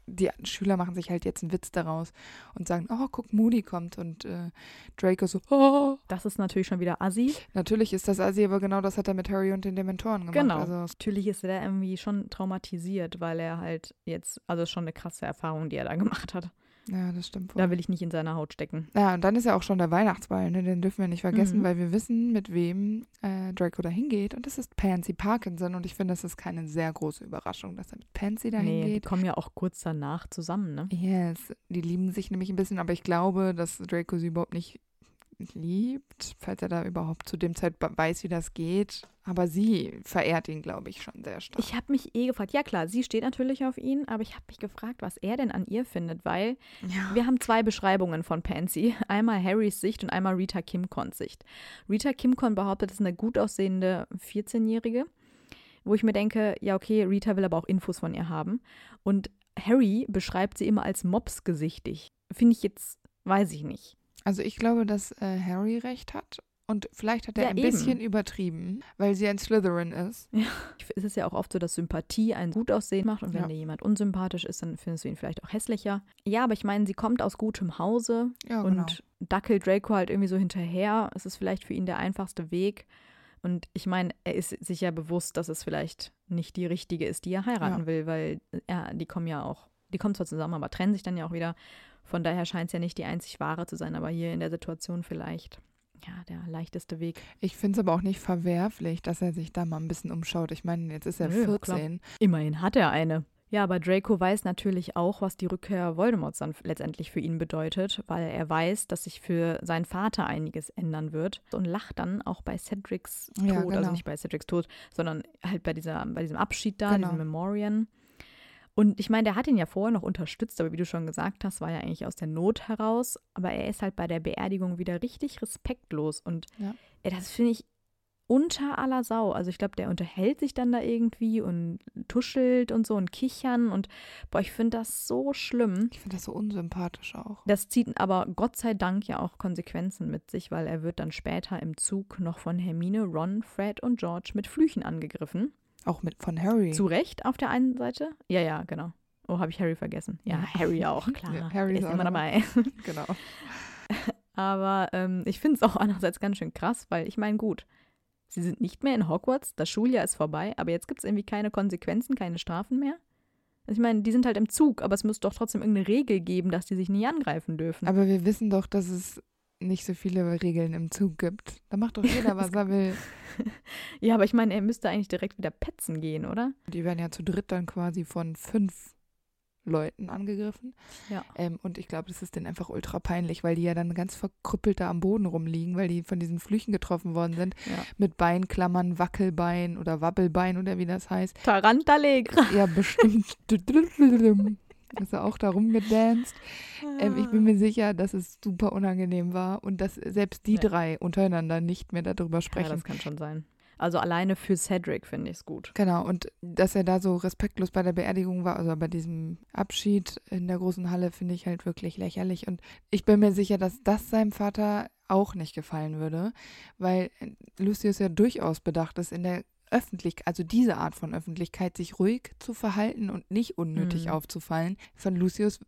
S2: die Schüler machen sich halt jetzt einen Witz daraus und sagen, oh, guck, Moody kommt. Und äh, Draco so, oh.
S1: Das ist natürlich schon wieder assi.
S2: Natürlich ist das Asi, aber genau das hat er mit Harry und den Dementoren gemacht.
S1: Genau.
S2: Also,
S1: Natürlich ist er irgendwie schon traumatisiert, weil er halt jetzt, also schon eine krasse Erfahrung, die er da gemacht hat.
S2: Ja, das stimmt wohl.
S1: Da will ich nicht in seiner Haut stecken.
S2: Ja, und dann ist ja auch schon der Weihnachtsball, ne? den dürfen wir nicht vergessen,
S1: Mhm.
S2: weil wir wissen, mit wem äh, Draco da hingeht. Und das ist Pansy Parkinson. Und ich finde, das ist keine sehr große Überraschung, dass er mit Pansy da
S1: Nee, die
S2: hingeht.
S1: kommen ja auch kurz danach zusammen, ne?
S2: Yes, die lieben sich nämlich ein bisschen, aber ich glaube, dass Draco sie überhaupt nicht liebt, falls er da überhaupt zu dem Zeitpunkt weiß, wie das geht. Aber sie verehrt ihn, glaube ich, schon sehr stark.
S1: Ich habe mich eh gefragt, ja klar, sie steht natürlich auf ihn, aber ich habe mich gefragt, was er denn an ihr findet, weil
S2: ja.
S1: wir haben zwei Beschreibungen von Pansy. Einmal Harrys Sicht und einmal Rita Kimcons Sicht. Rita Kimcon behauptet, es ist eine gut aussehende 14-Jährige, wo ich mir denke, ja okay, Rita will aber auch Infos von ihr haben. Und Harry beschreibt sie immer als mopsgesichtig. Finde ich jetzt, weiß ich nicht.
S2: Also ich glaube, dass äh, Harry recht hat Und vielleicht hat er
S1: Ja,
S2: ein
S1: eben.
S2: bisschen übertrieben, weil sie ein Slytherin ist.
S1: Es ist ja auch oft so, dass Sympathie ein gut aussehen macht und wenn
S2: Ja.
S1: dir jemand unsympathisch ist, dann findest du ihn vielleicht auch hässlicher. Ja, aber ich meine, sie kommt aus gutem Hause
S2: Ja,
S1: und
S2: genau.
S1: dackelt Draco halt irgendwie so hinterher. Es ist vielleicht für ihn der einfachste Weg. Und ich meine, er ist sich ja bewusst, dass es vielleicht nicht die richtige ist, die er heiraten
S2: Ja.
S1: will, weil ja, die kommen ja auch, die kommen zwar zusammen, aber trennen sich dann ja auch wieder. Von daher scheint es ja nicht die einzig wahre zu sein, aber hier in der Situation vielleicht ja der leichteste Weg.
S2: Ich finde es aber auch nicht verwerflich, dass er sich da mal ein bisschen umschaut. Ich meine, jetzt ist er
S1: Nö, klar.
S2: 14.
S1: Immerhin hat er eine. Ja, aber Draco weiß natürlich auch, was die Rückkehr Voldemorts dann letztendlich für ihn bedeutet, weil er weiß, dass sich für seinen Vater einiges ändern wird und lacht dann auch bei Cedrics Tod,
S2: Ja,
S1: also
S2: genau.
S1: nicht bei Cedrics Tod, sondern halt bei, dieser, bei diesem Abschied da,
S2: Genau.
S1: diesem Memorian. Und ich meine, der hat ihn ja vorher noch unterstützt, aber wie du schon gesagt hast, war ja eigentlich aus der Not heraus. Aber er ist halt bei der Beerdigung wieder richtig respektlos. Und
S2: Ja.
S1: ey, das finde ich unter aller Sau. Also ich glaube, der unterhält sich dann da irgendwie und tuschelt und so und kichern. Und boah, ich finde das so schlimm.
S2: Ich finde das so unsympathisch auch.
S1: Das zieht aber Gott sei Dank ja auch Konsequenzen mit sich, weil er wird dann später im Zug noch von Hermine, Ron, Fred und George mit Flüchen angegriffen.
S2: Auch mit von Harry.
S1: Zu Recht auf der einen Seite. Ja, ja, genau. Oh, habe ich Harry vergessen. Ja,
S2: Ja.
S1: Harry auch, klar.
S2: Ja, Harry ist
S1: immer
S2: dabei. Genau.
S1: Aber ähm, ich finde es auch andererseits ganz schön krass, weil ich meine, gut, sie sind nicht mehr in Hogwarts, das Schuljahr ist vorbei, aber jetzt gibt es irgendwie keine Konsequenzen, keine Strafen mehr. Also ich meine, die sind halt im Zug, aber es müsste doch trotzdem irgendeine Regel geben, dass die sich nie angreifen dürfen.
S2: Aber wir wissen doch, dass es nicht so viele Regeln im Zug gibt. Da macht doch jeder, was er will.
S1: ja, aber ich meine, er müsste eigentlich direkt wieder petzen gehen, oder?
S2: Die werden ja zu dritt dann quasi von fünf Leuten angegriffen.
S1: Ja.
S2: Ähm, und ich glaube, das ist denen einfach ultra peinlich, weil die ja dann ganz verkrüppelt da am Boden rumliegen, weil die von diesen Flüchen getroffen worden sind.
S1: Ja.
S2: Mit Beinklammern, Wackelbein oder Wabbelbein oder wie das heißt.
S1: Tarantalegre.
S2: Ja, bestimmt. ist er auch da rumgedanced. Ähm, ich bin mir sicher, dass es super unangenehm war und dass selbst die
S1: Ja.
S2: drei untereinander nicht mehr darüber
S1: Ja,
S2: sprechen.
S1: das kann schon sein. Also alleine für Cedric finde ich es gut.
S2: Genau, und dass er da so respektlos bei der Beerdigung war, also bei diesem Abschied in der großen Halle, finde ich halt wirklich lächerlich. Und ich bin mir sicher, dass das seinem Vater auch nicht gefallen würde, weil Lucius ja durchaus bedacht ist, in der Öffentlichkeit, also diese Art von Öffentlichkeit, sich ruhig zu verhalten und nicht unnötig
S1: Mhm.
S2: aufzufallen. Von Lucius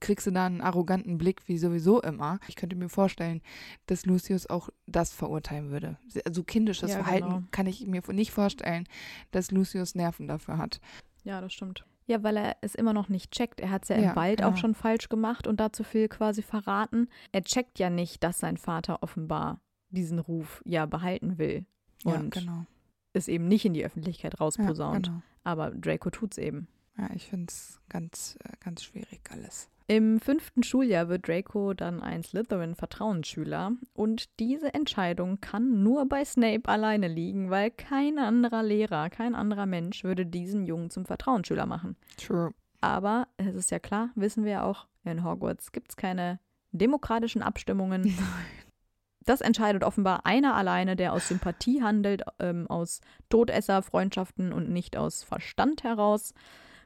S2: kriegst du da einen arroganten Blick, wie sowieso immer. Ich könnte mir vorstellen, dass Lucius auch das verurteilen würde. Also kindisches
S1: Ja,
S2: Verhalten
S1: genau.
S2: kann ich mir nicht vorstellen, dass Lucius Nerven dafür hat.
S1: Ja, das stimmt. Ja, weil er es immer noch nicht checkt. Er hat es ja,
S2: Ja,
S1: im Wald
S2: genau.
S1: auch schon falsch gemacht und dazu viel quasi verraten. Er checkt ja nicht, dass sein Vater offenbar diesen Ruf ja behalten will
S2: Ja,
S1: und
S2: genau.
S1: Es eben nicht in die Öffentlichkeit
S2: Ja,
S1: rausposaunt.
S2: genau.
S1: Aber Draco tut's eben.
S2: Ja, ich finde es ganz, äh, ganz schwierig alles.
S1: Im fünften Schuljahr wird Draco dann ein Slytherin-Vertrauensschüler und diese Entscheidung kann nur bei Snape alleine liegen, weil kein anderer Lehrer, kein anderer Mensch würde diesen Jungen zum Vertrauensschüler machen.
S2: True.
S1: Aber es ist ja klar, wissen wir auch, in Hogwarts gibt es keine demokratischen Abstimmungen. Das entscheidet offenbar einer alleine, der aus Sympathie handelt, ähm, aus Todesser-Freundschaften und nicht aus Verstand heraus.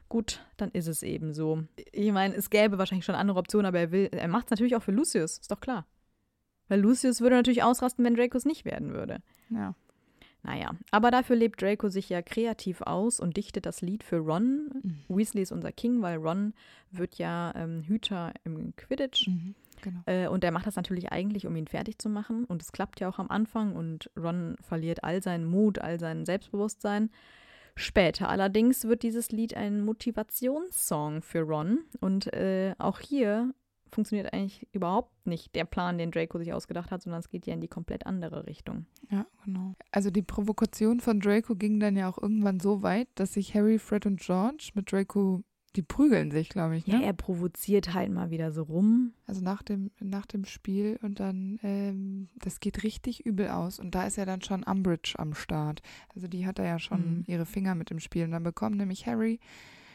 S1: Gut, dann ist es eben so. Ich meine, es gäbe wahrscheinlich schon andere Optionen, aber er will, er macht es natürlich auch für Lucius, ist doch klar. Weil Lucius würde natürlich ausrasten, wenn Draco es nicht werden würde.
S2: Ja.
S1: Naja, aber dafür lebt Draco sich ja kreativ aus und dichtet das Lied für Ron.
S2: Mhm.
S1: Weasley ist unser King, weil Ron wird ja ähm, Hüter im Quidditch.
S2: Mhm. Genau.
S1: Äh, und er macht das natürlich eigentlich, um ihn fertig zu machen. Und es klappt ja auch am Anfang. Und Ron verliert all seinen Mut, all sein Selbstbewusstsein. Später allerdings wird dieses Lied ein Motivationssong für Ron. Und äh, auch hier funktioniert eigentlich überhaupt nicht der Plan, den Draco sich ausgedacht hat, sondern es geht ja in die komplett andere Richtung.
S2: Ja, genau. Also die Provokation von Draco ging dann ja auch irgendwann so weit, dass sich Harry, Fred und George mit Draco, die prügeln sich, glaube ich,
S1: Ja,
S2: ne?
S1: er provoziert halt mal wieder so rum.
S2: Also nach dem, nach dem Spiel und dann, ähm, das geht richtig übel aus. Und da ist ja dann schon Umbridge am Start. Also die hat da ja schon
S1: Mhm.
S2: ihre Finger mit dem Spiel. Und dann bekommen nämlich Harry,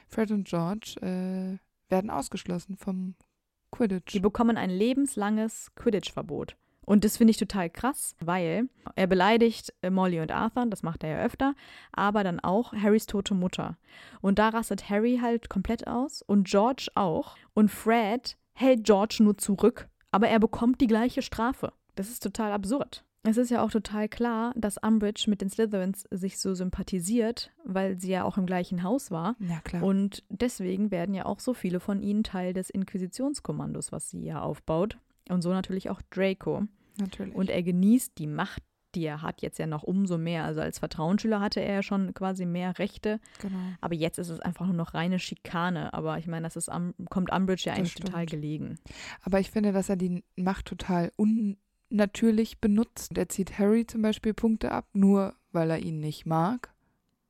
S2: Fred und George, äh, werden ausgeschlossen vom Quidditch.
S1: Die bekommen ein lebenslanges Quidditch-Verbot. Und das finde ich total krass, weil er beleidigt äh, Molly und Arthur, das macht er ja öfter, aber dann auch Harrys tote Mutter. Und da rastet Harry halt komplett aus und George auch. Und Fred hält George nur zurück, aber er bekommt die gleiche Strafe. Das ist total absurd. es ist ja auch total klar, dass Umbridge mit den Slytherins sich so sympathisiert, weil sie ja auch im gleichen Haus war.
S2: Ja, klar.
S1: Und deswegen werden ja auch so viele von ihnen Teil des Inquisitionskommandos, was sie ja aufbaut. Und so natürlich auch Draco.
S2: Natürlich.
S1: Und er genießt die Macht, die er hat, jetzt ja noch umso mehr. Also als Vertrauensschüler hatte er ja schon quasi mehr Rechte.
S2: genau.
S1: Aber jetzt ist es einfach nur noch reine Schikane. Aber ich meine, das ist, am- kommt Umbridge ja eigentlich total gelegen.
S2: Aber ich finde, dass er die Macht total unnatürlich benutzt. Er zieht Harry zum Beispiel Punkte ab, nur weil er ihn nicht mag.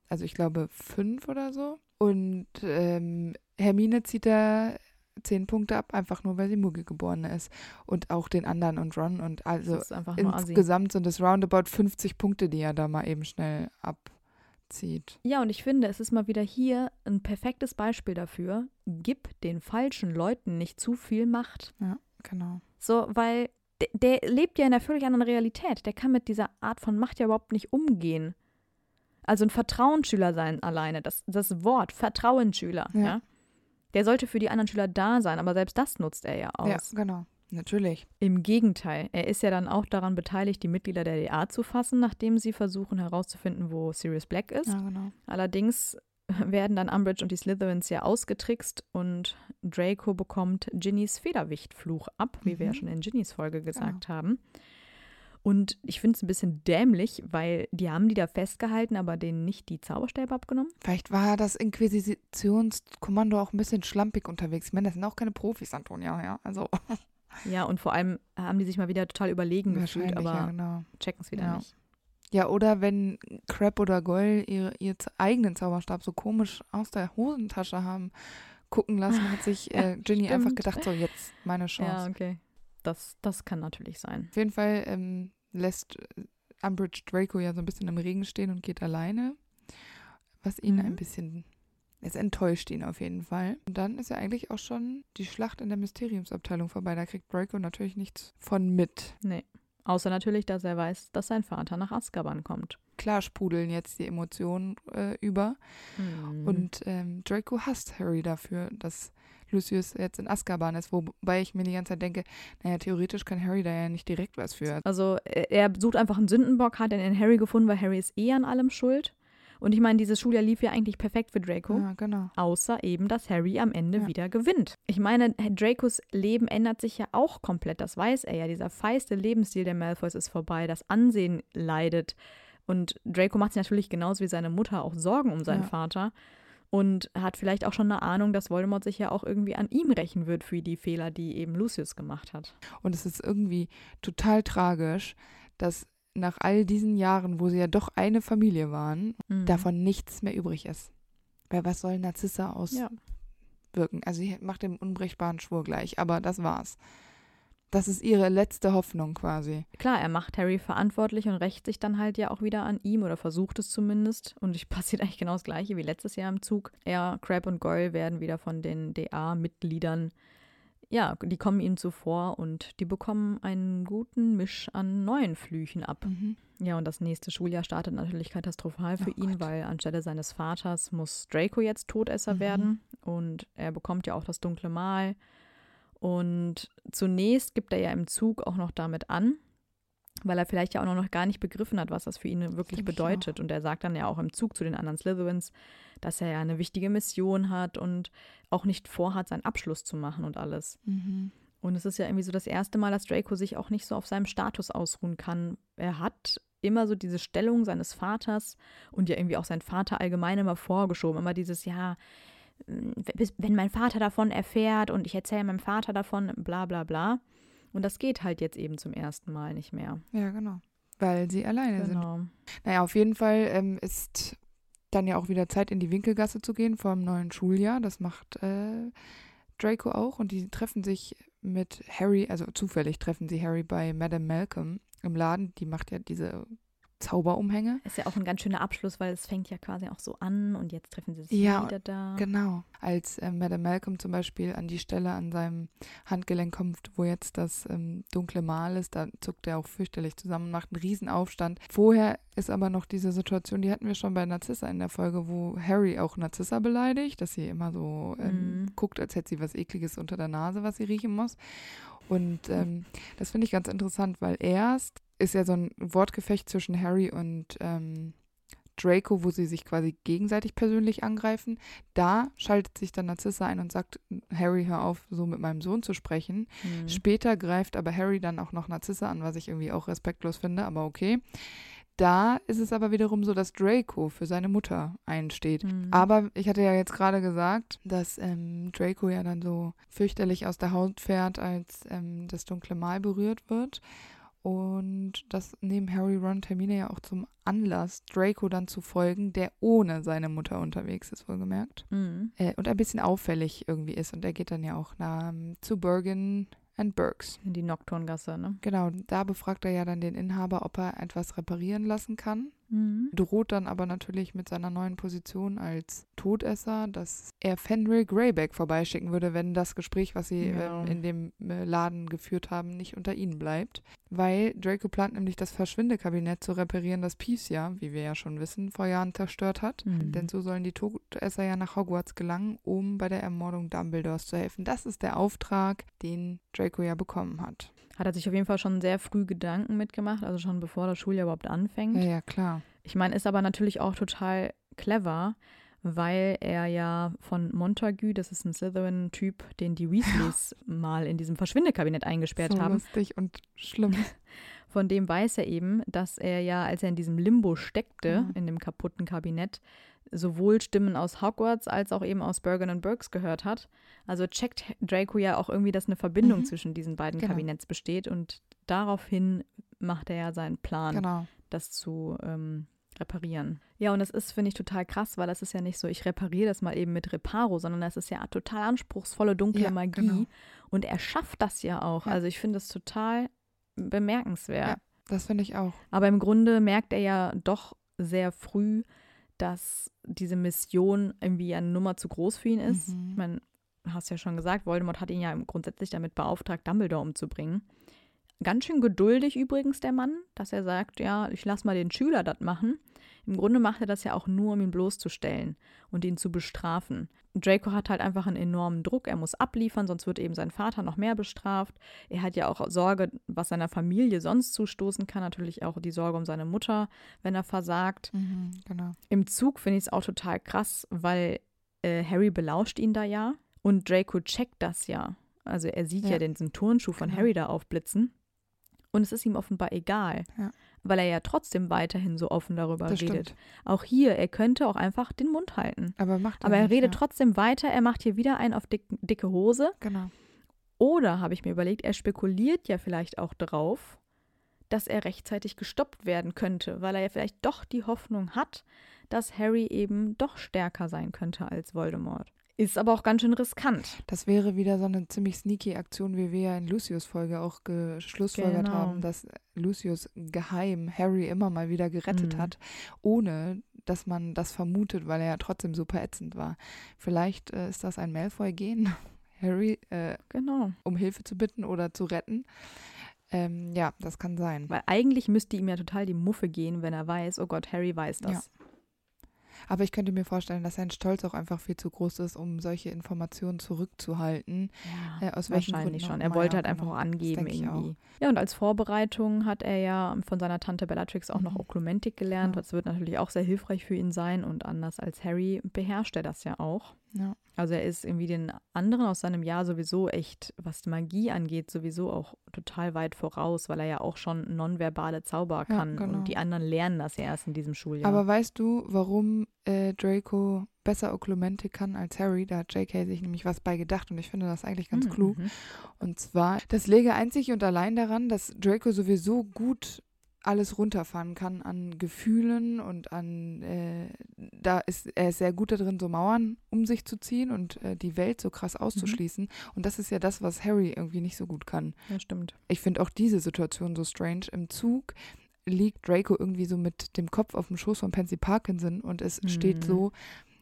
S2: Also ich glaube fünf oder so. Und ähm, Hermine zieht er zehn Punkte ab, einfach nur weil sie Muggelgeborene ist. Und auch den anderen und Ron. Und also insgesamt sind es roundabout 50 Punkte, die er da mal eben schnell abzieht.
S1: Ja, und ich finde, es ist mal wieder hier ein perfektes Beispiel dafür. Gib den falschen Leuten nicht zu viel Macht.
S2: Genau.
S1: So, weil der, der lebt ja in einer völlig anderen Realität. Der kann mit dieser Art von Macht ja überhaupt nicht umgehen. Also ein Vertrauensschüler sein alleine, das, das Wort Vertrauensschüler, ja.
S2: Ja.
S1: Der sollte für die anderen Schüler da sein, aber selbst das nutzt er ja aus.
S2: Ja, genau. Natürlich.
S1: Im Gegenteil, er ist ja dann auch daran beteiligt, die Mitglieder der DA zu fassen, nachdem sie versuchen herauszufinden, wo Sirius Black ist.
S2: Ja, genau.
S1: Allerdings werden dann Umbridge und die Slytherins ja ausgetrickst und Draco bekommt Ginnys Federwichtfluch ab, wie wir ja
S2: Mhm.
S1: schon in Ginnys Folge gesagt haben. Und ich finde es ein bisschen dämlich, weil die haben die da festgehalten, aber denen nicht die Zauberstäbe abgenommen.
S2: Vielleicht war das Inquisitionskommando auch ein bisschen schlampig unterwegs. Ich meine, das sind auch keine Profis, Antonia, ja. Also
S1: Ja, und vor allem haben die sich mal wieder total überlegen gefühlt,
S2: wahrscheinlich, ja,
S1: aber
S2: genau.
S1: checken es wieder
S2: Ja.
S1: nicht.
S2: Ja, oder wenn Crab oder Goyle ihre, ihr z- eigenen Zauberstab so komisch aus der Hosentasche haben gucken lassen, hat sich äh, Ginny einfach gedacht, so jetzt meine Chance.
S1: Ja, okay. Das, das kann natürlich sein.
S2: Auf jeden Fall ähm, lässt äh, Umbridge Draco ja so ein bisschen im Regen stehen und geht alleine, was ihn
S1: Mhm.
S2: ein bisschen, es enttäuscht ihn auf jeden Fall. Und dann ist ja eigentlich auch schon die Schlacht in der Mysteriumsabteilung vorbei. Da kriegt Draco natürlich nichts von mit.
S1: Nee. Außer natürlich, dass er weiß, dass sein Vater nach Azkaban kommt.
S2: Klar sprudeln jetzt die Emotionen äh, über.
S1: Mhm.
S2: Und ähm, Draco hasst Harry dafür, dass Lucius jetzt in Azkaban ist, wobei ich mir die ganze Zeit denke, naja, theoretisch kann Harry da ja nicht direkt was für.
S1: Also er er sucht einfach einen Sündenbock, hat ihn in Harry gefunden, weil Harry ist eh an allem schuld. Und ich meine, dieses Schuljahr lief ja eigentlich perfekt für Draco.
S2: Ja, genau.
S1: Außer eben, dass Harry am Ende
S2: Ja.
S1: wieder gewinnt. Ich meine, Dracos Leben ändert sich ja auch komplett. Das weiß er ja. Dieser feiste Lebensstil der Malfoys ist vorbei. Das Ansehen leidet. Und Draco macht sich natürlich genauso wie seine Mutter auch Sorgen um seinen
S2: Ja.
S1: Vater. Und hat vielleicht auch schon eine Ahnung, dass Voldemort sich ja auch irgendwie an ihm rächen wird für die Fehler, die eben Lucius gemacht hat.
S2: Und es ist irgendwie total tragisch, dass nach all diesen Jahren, wo sie ja doch eine Familie waren,
S1: Mhm.
S2: davon nichts mehr übrig ist. Weil was soll Narzissa auswirken?
S1: Ja.
S2: Also sie macht dem unbrechbaren Schwur gleich, aber das war's. Das ist ihre letzte Hoffnung quasi.
S1: Klar, er macht Harry verantwortlich und rächt sich dann halt ja auch wieder an ihm oder versucht es zumindest. Und ich passiert eigentlich genau das Gleiche wie letztes Jahr im Zug. Er, Crab und Goyle werden wieder von den DA-Mitgliedern, ja, die kommen ihnen zuvor und die bekommen einen guten Misch an neuen Flüchen ab. Ja, und das nächste Schuljahr startet natürlich katastrophal für
S2: Oh
S1: ihn,
S2: Gott.
S1: weil anstelle seines Vaters muss Draco jetzt Todesser
S2: Mhm.
S1: werden und er bekommt ja auch das dunkle Mal. Und zunächst gibt er ja im Zug auch noch damit an, weil er vielleicht ja auch noch gar nicht begriffen hat, was das für ihn wirklich bedeutet. Und er sagt dann ja auch im Zug zu den anderen Slytherins, dass er ja eine wichtige Mission hat und auch nicht vorhat, seinen Abschluss zu machen und alles.
S2: Mhm.
S1: Und es ist ja irgendwie so das erste Mal, dass Draco sich auch nicht so auf seinem Status ausruhen kann. Er hat immer so diese Stellung seines Vaters und ja irgendwie auch sein Vater allgemein immer vorgeschoben. Immer dieses, ja, wenn mein Vater davon erfährt und ich erzähle meinem Vater davon, bla bla bla. Und das geht halt jetzt eben zum ersten Mal nicht mehr.
S2: Ja, genau. Weil sie alleine sind.
S1: Genau.
S2: Naja, auf jeden Fall ähm, ist dann ja auch wieder Zeit, in die Winkelgasse zu gehen vor dem neuen Schuljahr. Das macht äh, Draco auch und die treffen sich mit Harry, also zufällig treffen sie Harry bei Madame Malcolm im Laden. Die macht ja diese Zauberumhänge.
S1: Ist ja auch ein ganz schöner Abschluss, weil es fängt ja quasi auch so an und jetzt treffen sie sich
S2: Ja,
S1: wieder da.
S2: Genau. Als äh, Madame Malcolm zum Beispiel an die Stelle an seinem Handgelenk kommt, wo jetzt das ähm, dunkle Mal ist, da zuckt er auch fürchterlich zusammen, macht einen Riesenaufstand. Vorher ist aber noch diese Situation, die hatten wir schon bei Narzissa in der Folge, wo Harry auch Narzissa beleidigt, dass sie immer so ähm,
S1: Mhm.
S2: guckt, als hätte sie was Ekliges unter der Nase, was sie riechen muss. Und ähm, das finde ich ganz interessant, weil erst ist ja so ein Wortgefecht zwischen Harry und ähm, Draco, wo sie sich quasi gegenseitig persönlich angreifen. Da schaltet sich dann Narzissa ein und sagt, Harry, hör auf, so mit meinem Sohn zu sprechen.
S1: Mhm.
S2: Später greift aber Harry dann auch noch Narzissa an, was ich irgendwie auch respektlos finde, aber okay. Da ist es aber wiederum so, dass Draco für seine Mutter einsteht.
S1: Mhm.
S2: Aber ich hatte ja jetzt gerade gesagt, dass ähm, Draco ja dann so fürchterlich aus der Haut fährt, als ähm, das dunkle Mal berührt wird. Und das nehmen Harry, Ron und Hermine ja auch zum Anlass, Draco dann zu folgen, der ohne seine Mutter unterwegs ist, wohlgemerkt.
S1: Mhm.
S2: Äh, und ein bisschen auffällig irgendwie ist. Und er geht dann ja auch nach, zu Bergen and Burks.
S1: In die Nocturngasse, ne?
S2: Genau, da befragt er ja dann den Inhaber, ob er etwas reparieren lassen kann.
S1: Mhm.
S2: Droht dann aber natürlich mit seiner neuen Position als Todesser, dass er Fenrir Greyback vorbeischicken würde, wenn das Gespräch, was sie
S1: Ja.
S2: ähm, in dem äh, Laden geführt haben, nicht unter ihnen bleibt. Weil Draco plant nämlich das Verschwindekabinett zu reparieren, das Peace ja, wie wir ja schon wissen, vor Jahren zerstört hat.
S1: Mhm.
S2: Denn so sollen die Todesser ja nach Hogwarts gelangen, um bei der Ermordung Dumbledores zu helfen. Das ist der Auftrag, den Draco ja bekommen hat.
S1: Hat er sich auf jeden Fall schon sehr früh Gedanken mitgemacht, also schon bevor das Schuljahr überhaupt anfängt.
S2: Ja, ja, klar.
S1: Ich meine, ist aber natürlich auch total clever, weil er ja von Montague, das ist ein Slytherin-Typ, den die Weasleys mal in diesem Verschwindekabinett eingesperrt
S2: so
S1: haben,
S2: lustig und schlimm.
S1: von dem weiß er eben, dass er ja, als er in diesem Limbo steckte,
S2: Mhm.
S1: in dem kaputten Kabinett, sowohl Stimmen aus Hogwarts als auch eben aus Bergen und Burks gehört hat. Also checkt Draco ja auch irgendwie, dass eine Verbindung
S2: Mhm.
S1: zwischen diesen beiden
S2: Genau.
S1: Kabinetts besteht und daraufhin macht er ja seinen Plan
S2: Genau.
S1: das zu ähm, reparieren. Ja, und das ist, finde ich, total krass, weil das ist ja nicht so, ich repariere das mal eben mit Reparo, sondern das ist ja total anspruchsvolle, dunkle
S2: Ja,
S1: Magie.
S2: genau.
S1: Und er schafft das ja auch.
S2: Ja.
S1: Also ich finde es total bemerkenswert.
S2: Ja. Das finde ich auch.
S1: Aber im Grunde merkt er ja doch sehr früh, dass diese Mission irgendwie eine Nummer zu groß für ihn ist.
S2: Mhm.
S1: Ich meine, du hast ja schon gesagt, Voldemort hat ihn ja grundsätzlich damit beauftragt, Dumbledore umzubringen. Ganz schön geduldig übrigens der Mann, dass er sagt, ja, ich lasse mal den Schüler das machen. Im Grunde macht er das ja auch nur, um ihn bloßzustellen und ihn zu bestrafen. Draco hat halt einfach einen enormen Druck, er muss abliefern, sonst wird eben sein Vater noch mehr bestraft. Er hat ja auch Sorge, was seiner Familie sonst zustoßen kann, natürlich auch die Sorge um seine Mutter, wenn er versagt.
S2: Mhm, genau.
S1: Im Zug finde ich es auch total krass, weil äh, Harry belauscht ihn da ja und Draco checkt das ja. Also er sieht ja,
S2: Ja.
S1: den, diesen Turnschuh von
S2: Genau.
S1: Harry da aufblitzen und es ist ihm offenbar egal,
S2: Ja.
S1: weil er ja trotzdem weiterhin so offen darüber
S2: Das
S1: redet.
S2: stimmt.
S1: Auch hier, er könnte auch einfach den Mund halten.
S2: Aber macht
S1: Aber er
S2: nicht,
S1: redet
S2: ja.
S1: trotzdem weiter, er macht hier wieder einen auf dick, dicke Hose.
S2: Genau.
S1: Oder, habe ich mir überlegt, er spekuliert ja vielleicht auch drauf, dass er rechtzeitig gestoppt werden könnte, weil er ja vielleicht doch die Hoffnung hat, dass Harry eben doch stärker sein könnte als Voldemort. Ist aber auch ganz schön riskant.
S2: Das wäre wieder so eine ziemlich sneaky Aktion, wie wir ja in Lucius Folge auch geschlussfolgert
S1: Genau.
S2: haben, dass Lucius geheim Harry immer mal wieder gerettet
S1: Mhm.
S2: hat, ohne dass man das vermutet, weil er ja trotzdem super ätzend war. Vielleicht äh, ist das ein Malfoy-Gen, Harry äh,
S1: Genau.
S2: um Hilfe zu bitten oder zu retten. Ähm, ja, das kann sein.
S1: Weil eigentlich müsste ihm ja total die Muffe gehen, wenn er weiß, oh Gott, Harry weiß das.
S2: Ja. Aber ich könnte mir vorstellen, dass sein Stolz auch einfach viel zu groß ist, um solche Informationen zurückzuhalten.
S1: Ja,
S2: Äh, aus
S1: wahrscheinlich schon.
S2: auch
S1: Er wollte
S2: ja,
S1: halt einfach
S2: genau.
S1: auch angeben irgendwie. Ja, und als Vorbereitung hat er ja von seiner Tante Bellatrix auch noch
S2: Mhm.
S1: Oklumentik gelernt.
S2: Genau.
S1: Das wird natürlich auch sehr hilfreich für ihn sein. Und anders als Harry beherrscht er das ja auch.
S2: Ja.
S1: Also er ist irgendwie den anderen aus seinem Jahr sowieso echt, was die Magie angeht, sowieso auch total weit voraus, weil er ja auch schon nonverbale Zauber
S2: Ja,
S1: kann.
S2: genau.
S1: Und die anderen lernen das ja erst in diesem Schuljahr.
S2: Aber weißt du, warum äh, Draco besser Oklumentik kann als Harry? Da hat J.K. sich nämlich was bei gedacht und ich finde das eigentlich ganz
S1: Mhm,
S2: klug. Und zwar, das läge einzig und allein daran, dass Draco sowieso gut alles runterfahren kann an Gefühlen und an, äh, da ist er ist sehr gut darin, so Mauern um sich zu ziehen und äh, die Welt so krass auszuschließen. Und das ist ja das, was Harry irgendwie nicht so gut kann.
S1: Ja, stimmt.
S2: Ich finde auch diese Situation so strange. Im Zug liegt Draco irgendwie so mit dem Kopf auf dem Schoß von Pansy Parkinson und es steht
S1: Mhm.
S2: so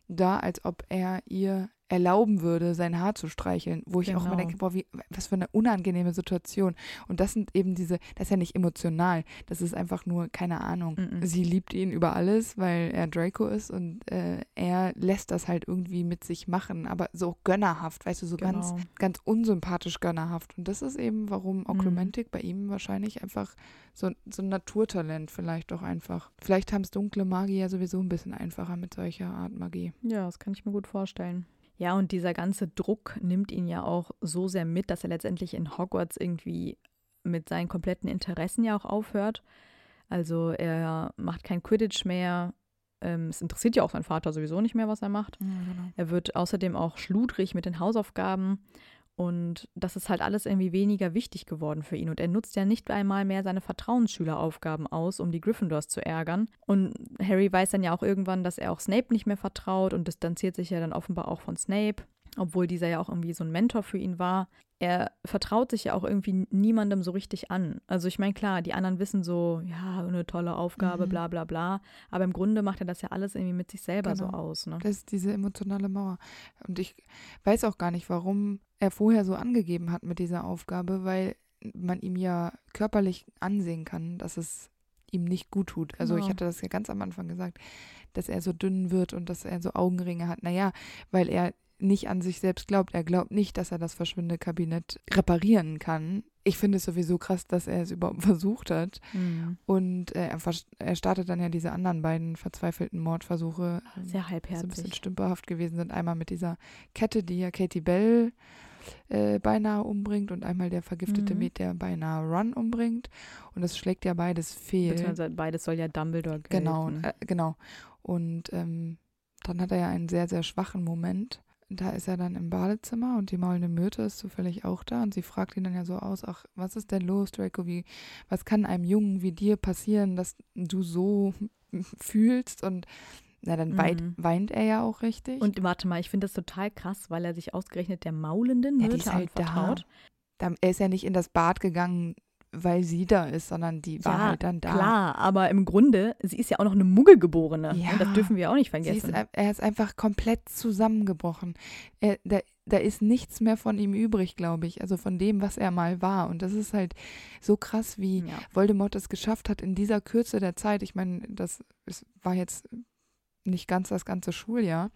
S2: da, als ob er ihr erlauben würde, sein Haar zu streicheln, wo ich auch immer
S1: Genau.
S2: denke, boah, wie, was für eine unangenehme Situation. Und das sind eben diese, das ist ja nicht emotional, das ist einfach nur, keine Ahnung.
S1: Mhm.
S2: Sie liebt ihn über alles, weil er Draco ist und äh, er lässt das halt irgendwie mit sich machen, aber so gönnerhaft, weißt du, so ganz,
S1: Genau.
S2: ganz unsympathisch gönnerhaft. Und das ist eben, warum. Oklumentik bei ihm wahrscheinlich einfach so, so ein Naturtalent vielleicht doch einfach. Vielleicht haben es dunkle Magier sowieso ein bisschen einfacher mit solcher Art Magie.
S1: Ja, das kann ich mir gut vorstellen. Ja, und dieser ganze Druck nimmt ihn ja auch so sehr mit, dass er letztendlich in Hogwarts irgendwie mit seinen kompletten Interessen ja auch aufhört. Also er macht kein Quidditch mehr. Ähm, es interessiert ja auch seinen Vater sowieso nicht mehr, was er macht.
S2: genau.
S1: Er wird außerdem auch schludrig mit den Hausaufgaben. Und das ist halt alles irgendwie weniger wichtig geworden für ihn. Und er nutzt ja nicht einmal mehr seine Vertrauensschüleraufgaben aus, um die Gryffindors zu ärgern. Und Harry weiß dann ja auch irgendwann, dass er auch Snape nicht mehr vertraut und distanziert sich ja dann offenbar auch von Snape, obwohl dieser ja auch irgendwie so ein Mentor für ihn war. Er vertraut sich ja auch irgendwie niemandem so richtig an. Also ich meine, klar, die anderen wissen so, ja, eine tolle Aufgabe,
S2: Mhm.
S1: bla bla bla. Aber im Grunde macht er das ja alles irgendwie mit sich selber so
S2: Genau.
S1: aus. Ne?
S2: Das ist diese emotionale Mauer. Und ich weiß auch gar nicht, warum er vorher so angegeben hat mit dieser Aufgabe, weil man ihm ja körperlich ansehen kann, dass es ihm nicht gut tut. Also ich
S1: Genau.
S2: hatte das ja ganz am Anfang gesagt, dass er so dünn wird und dass er so Augenringe hat. Naja, weil er nicht an sich selbst glaubt. Er glaubt nicht, dass er das Verschwindekabinett reparieren kann. Ich finde es sowieso krass, dass er es überhaupt versucht hat.
S1: Mhm.
S2: Und äh, er, er startet dann ja diese anderen beiden verzweifelten Mordversuche, ähm,
S1: Sehr
S2: die so ein bisschen
S1: halbherzig.
S2: stümperhaft gewesen sind. Einmal mit dieser Kette, die ja Katie Bell äh, beinahe umbringt und einmal der vergiftete
S1: Mhm.
S2: Met, der beinahe Ron umbringt. Und das schlägt ja beides fehl.
S1: Beziehungsweise beides soll ja Dumbledore gelten.
S2: Genau, äh, genau. Und ähm, dann hat er ja einen sehr, sehr schwachen Moment. Da ist er dann im Badezimmer und die maulende Myrte ist zufällig auch da und sie fragt ihn dann ja so aus, ach, was ist denn los, Draco, wie, was kann einem Jungen wie dir passieren, dass du so fühlst und na, dann weit,
S1: Mhm.
S2: weint er ja auch richtig.
S1: Und warte mal, ich finde das total krass, weil er sich ausgerechnet der maulenden
S2: Ja, die
S1: Myrte
S2: ist halt da.
S1: anvertraut.
S2: dann, er ist ja nicht in das Bad gegangen, weil sie da ist, sondern die war
S1: Ja,
S2: halt dann da.
S1: Klar, aber im Grunde, sie ist ja auch noch eine Muggelgeborene.
S2: Ja.
S1: Das dürfen wir auch nicht
S2: ist,
S1: vergessen.
S2: ein- er ist einfach komplett zusammengebrochen. Er, da, da ist nichts mehr von ihm übrig, glaube ich. Also von dem, was er mal war. Und das ist halt so krass, wie
S1: ja.
S2: Voldemort es geschafft hat in dieser Kürze der Zeit. Ich meine, das war jetzt nicht ganz das ganze Schuljahr.